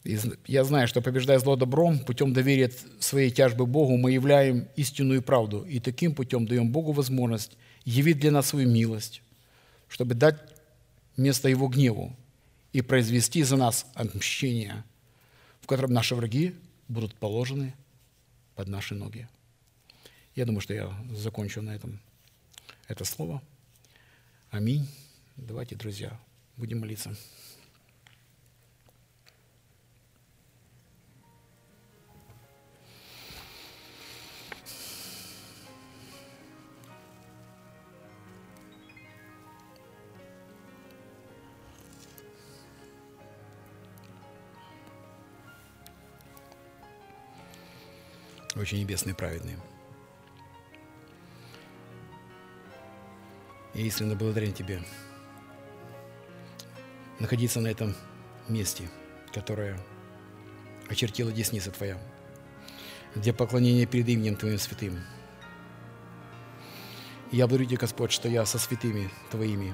[SPEAKER 2] Я знаю, что побеждая зло добром, путем доверия своей тяжбы Богу, мы являем истинную правду. И таким путем даем Богу возможность явить для нас свою милость, чтобы дать место Его гневу и произвести за нас отмщение, в котором наши враги будут положены под наши ноги. Я думаю, что я закончу на этом это слово. Аминь. Давайте, друзья, будем молиться. Очень небесные праведные. Я искренне благодарен Тебе находиться на этом месте, которое очертила десница Твоя, где поклонение перед именем Твоим святым. я благодарю Тебя, Господь, что я со святыми Твоими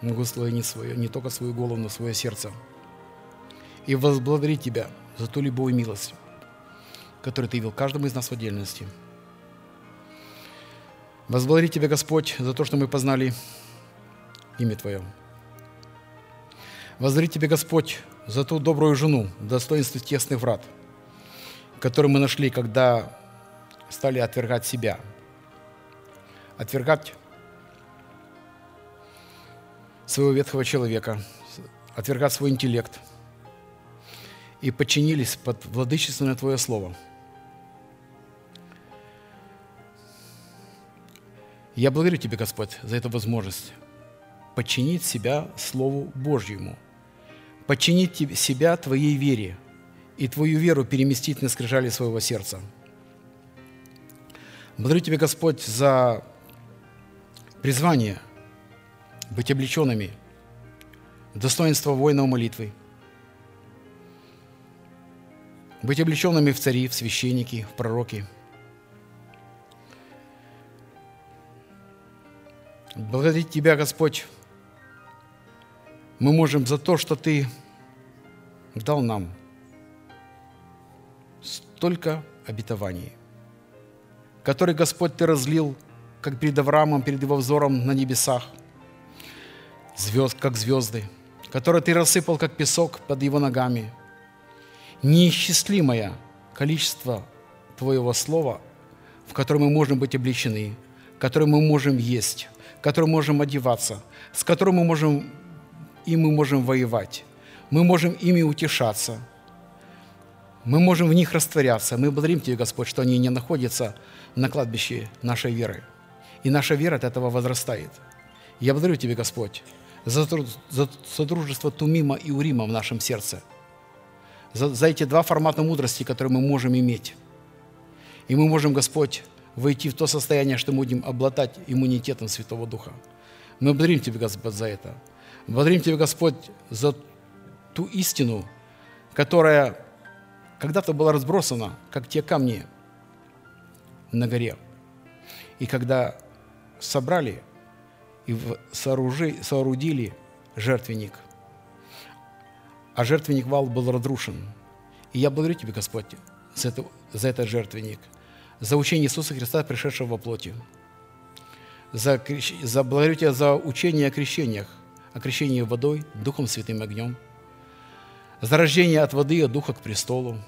[SPEAKER 2] могу склонить свое, не только свою голову, но свое сердце и возблагодарить Тебя за ту любовь и милость, который Ты явил каждому из нас в отдельности. Возблагодарить Тебя, Господь, за то, что мы познали имя Твое. Возблагодарить Тебя, Господь, за ту добрую жену в достоинстве тесных врат, которую мы нашли, когда стали отвергать себя. Отвергать своего ветхого человека, отвергать свой интеллект и подчинились под владычественное Твое Слово – Я благодарю Тебя, Господь, за эту возможность подчинить себя Слову Божьему, подчинить себя Твоей вере и Твою веру переместить на скрижали своего сердца. Благодарю Тебя, Господь, за призвание быть облеченными, достоинство воинов молитвы, быть облеченными в цари, в священники, в пророки – Благодарить Тебя, Господь, мы можем за то, что Ты дал нам столько обетований, которые, Господь, Ты разлил, как перед Авраамом, перед его взором на небесах, звезд, как звезды, которые Ты рассыпал, как песок под его ногами. Неисчислимое количество Твоего Слова, в котором мы можем быть обличены, которое мы можем есть, которым можем одеваться, с которым мы можем, и мы можем воевать. Мы можем ими утешаться. Мы можем в них растворяться. Мы благодарим Тебя, Господь, что они не находятся на кладбище нашей веры. И наша вера от этого возрастает. Я благодарю Тебя, Господь, за, за содружество Тумима и Урима в нашем сердце, за, за эти два формата мудрости, которые мы можем иметь. И мы можем, Господь, войти в то состояние, что мы будем обладать иммунитетом Святого Духа. Мы благодарим Тебя, Господь, за это. Благодарим Тебя, Господь, за ту истину, которая когда-то была разбросана, как те камни на горе. И когда собрали и сооружи, соорудили жертвенник, а жертвенник вал был разрушен. И я благодарю Тебя, Господь, за, это, за этот жертвенник – за учение Иисуса Христа, пришедшего во плоти. За, за, благодарю Тебя за учение о крещениях, о крещении водой, Духом Святым огнем, за рождение от воды и Духа к престолу,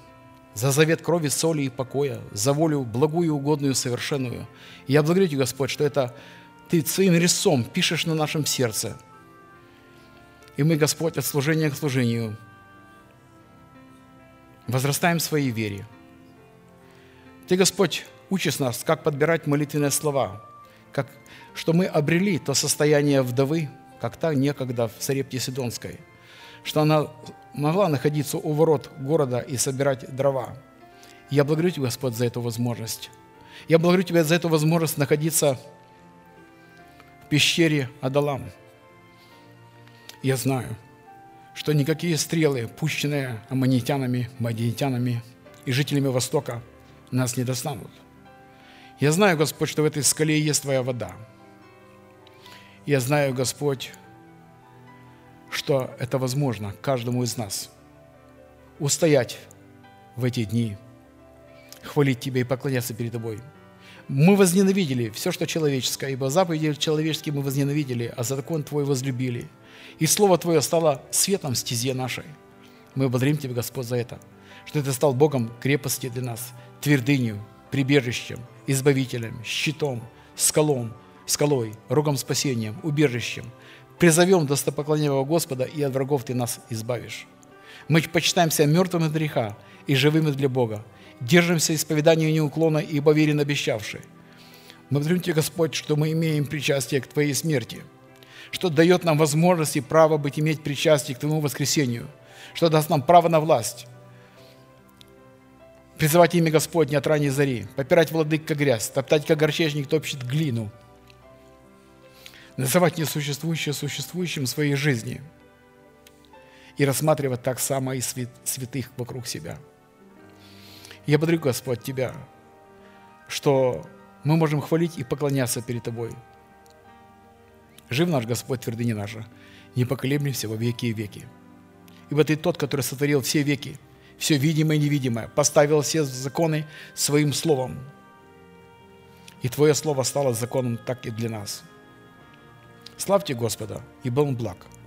[SPEAKER 2] за завет крови, соли и покоя, за волю благую, угодную, совершенную. И я благодарю Тебя, Господь, что это Ты своим резцом пишешь на нашем сердце. И мы, Господь, от служения к служению возрастаем в своей вере – ты, Господь, учишь нас, как подбирать молитвенные слова, как, что мы обрели то состояние вдовы, как та некогда в Сарепте Сидонской, что она могла находиться у ворот города и собирать дрова. Я благодарю Тебя, Господь, за эту возможность. Я благодарю Тебя за эту возможность находиться в пещере Адалам. Я знаю, что никакие стрелы, пущенные аммонитянами, мадиитянами и жителями Востока, нас не достанут. Я знаю, Господь, что в этой скале есть Твоя вода. Я знаю, Господь, что это возможно каждому из нас устоять в эти дни, хвалить Тебя и поклоняться перед Тобой. Мы возненавидели все, что человеческое, ибо заповеди человеческие мы возненавидели, а закон Твой возлюбили. И Слово Твое стало светом стезе нашей. Мы благодарим Тебя, Господь, за это, что Ты стал Богом крепости для нас, твердынью, прибежищем, избавителем, щитом, скалом, скалой, рогом спасением, убежищем. Призовем достопоклоненного Господа, и от врагов Ты нас избавишь. Мы почитаем себя мертвыми от греха и живыми для Бога. Держимся исповедания неуклонно и поверен обещавший. Благодарим Тебя, Господь, что мы имеем причастие к Твоей смерти, что дает нам возможность и право быть иметь причастие к Твоему воскресению, что даст нам право на власть, призывать имя Господне от ранней зари, попирать владык как грязь, топтать как горчечник топчет глину, называть несуществующее существующим в своей жизни – и рассматривать так само и святых вокруг себя. Я благодарю, Господь, Тебя, что мы можем хвалить и поклоняться перед Тобой. Жив наш Господь, твердыня наша, не поколеблемся во веки и веки. Ибо Ты тот, который сотворил все веки, все видимое и невидимое, поставил все законы Своим Словом. И Твое Слово стало законом так и для нас. Славьте Господа, ибо Он благ –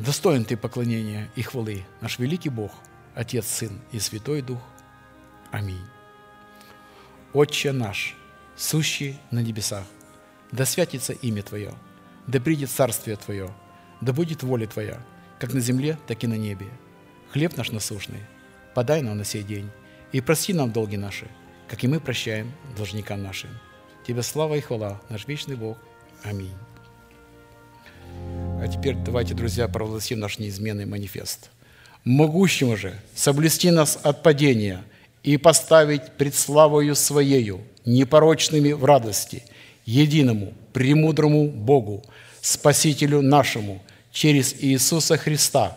[SPEAKER 2] Достоин Ты поклонения и хвалы, наш великий Бог, Отец, Сын и Святой Дух. Аминь. Отче наш, сущий на небесах, да святится имя Твое, да придет царствие Твое, да будет воля Твоя, как на земле, так и на небе. Хлеб наш насущный, подай нам на сей день, и прости нам долги наши, как и мы прощаем должникам нашим. Тебе слава и хвала, наш вечный Бог. Аминь. А теперь давайте, друзья, провозгласим наш неизменный манифест. «Могущему же соблюсти нас от падения и поставить пред славою Своею, непорочными в радости, единому, премудрому Богу, Спасителю нашему, через Иисуса Христа,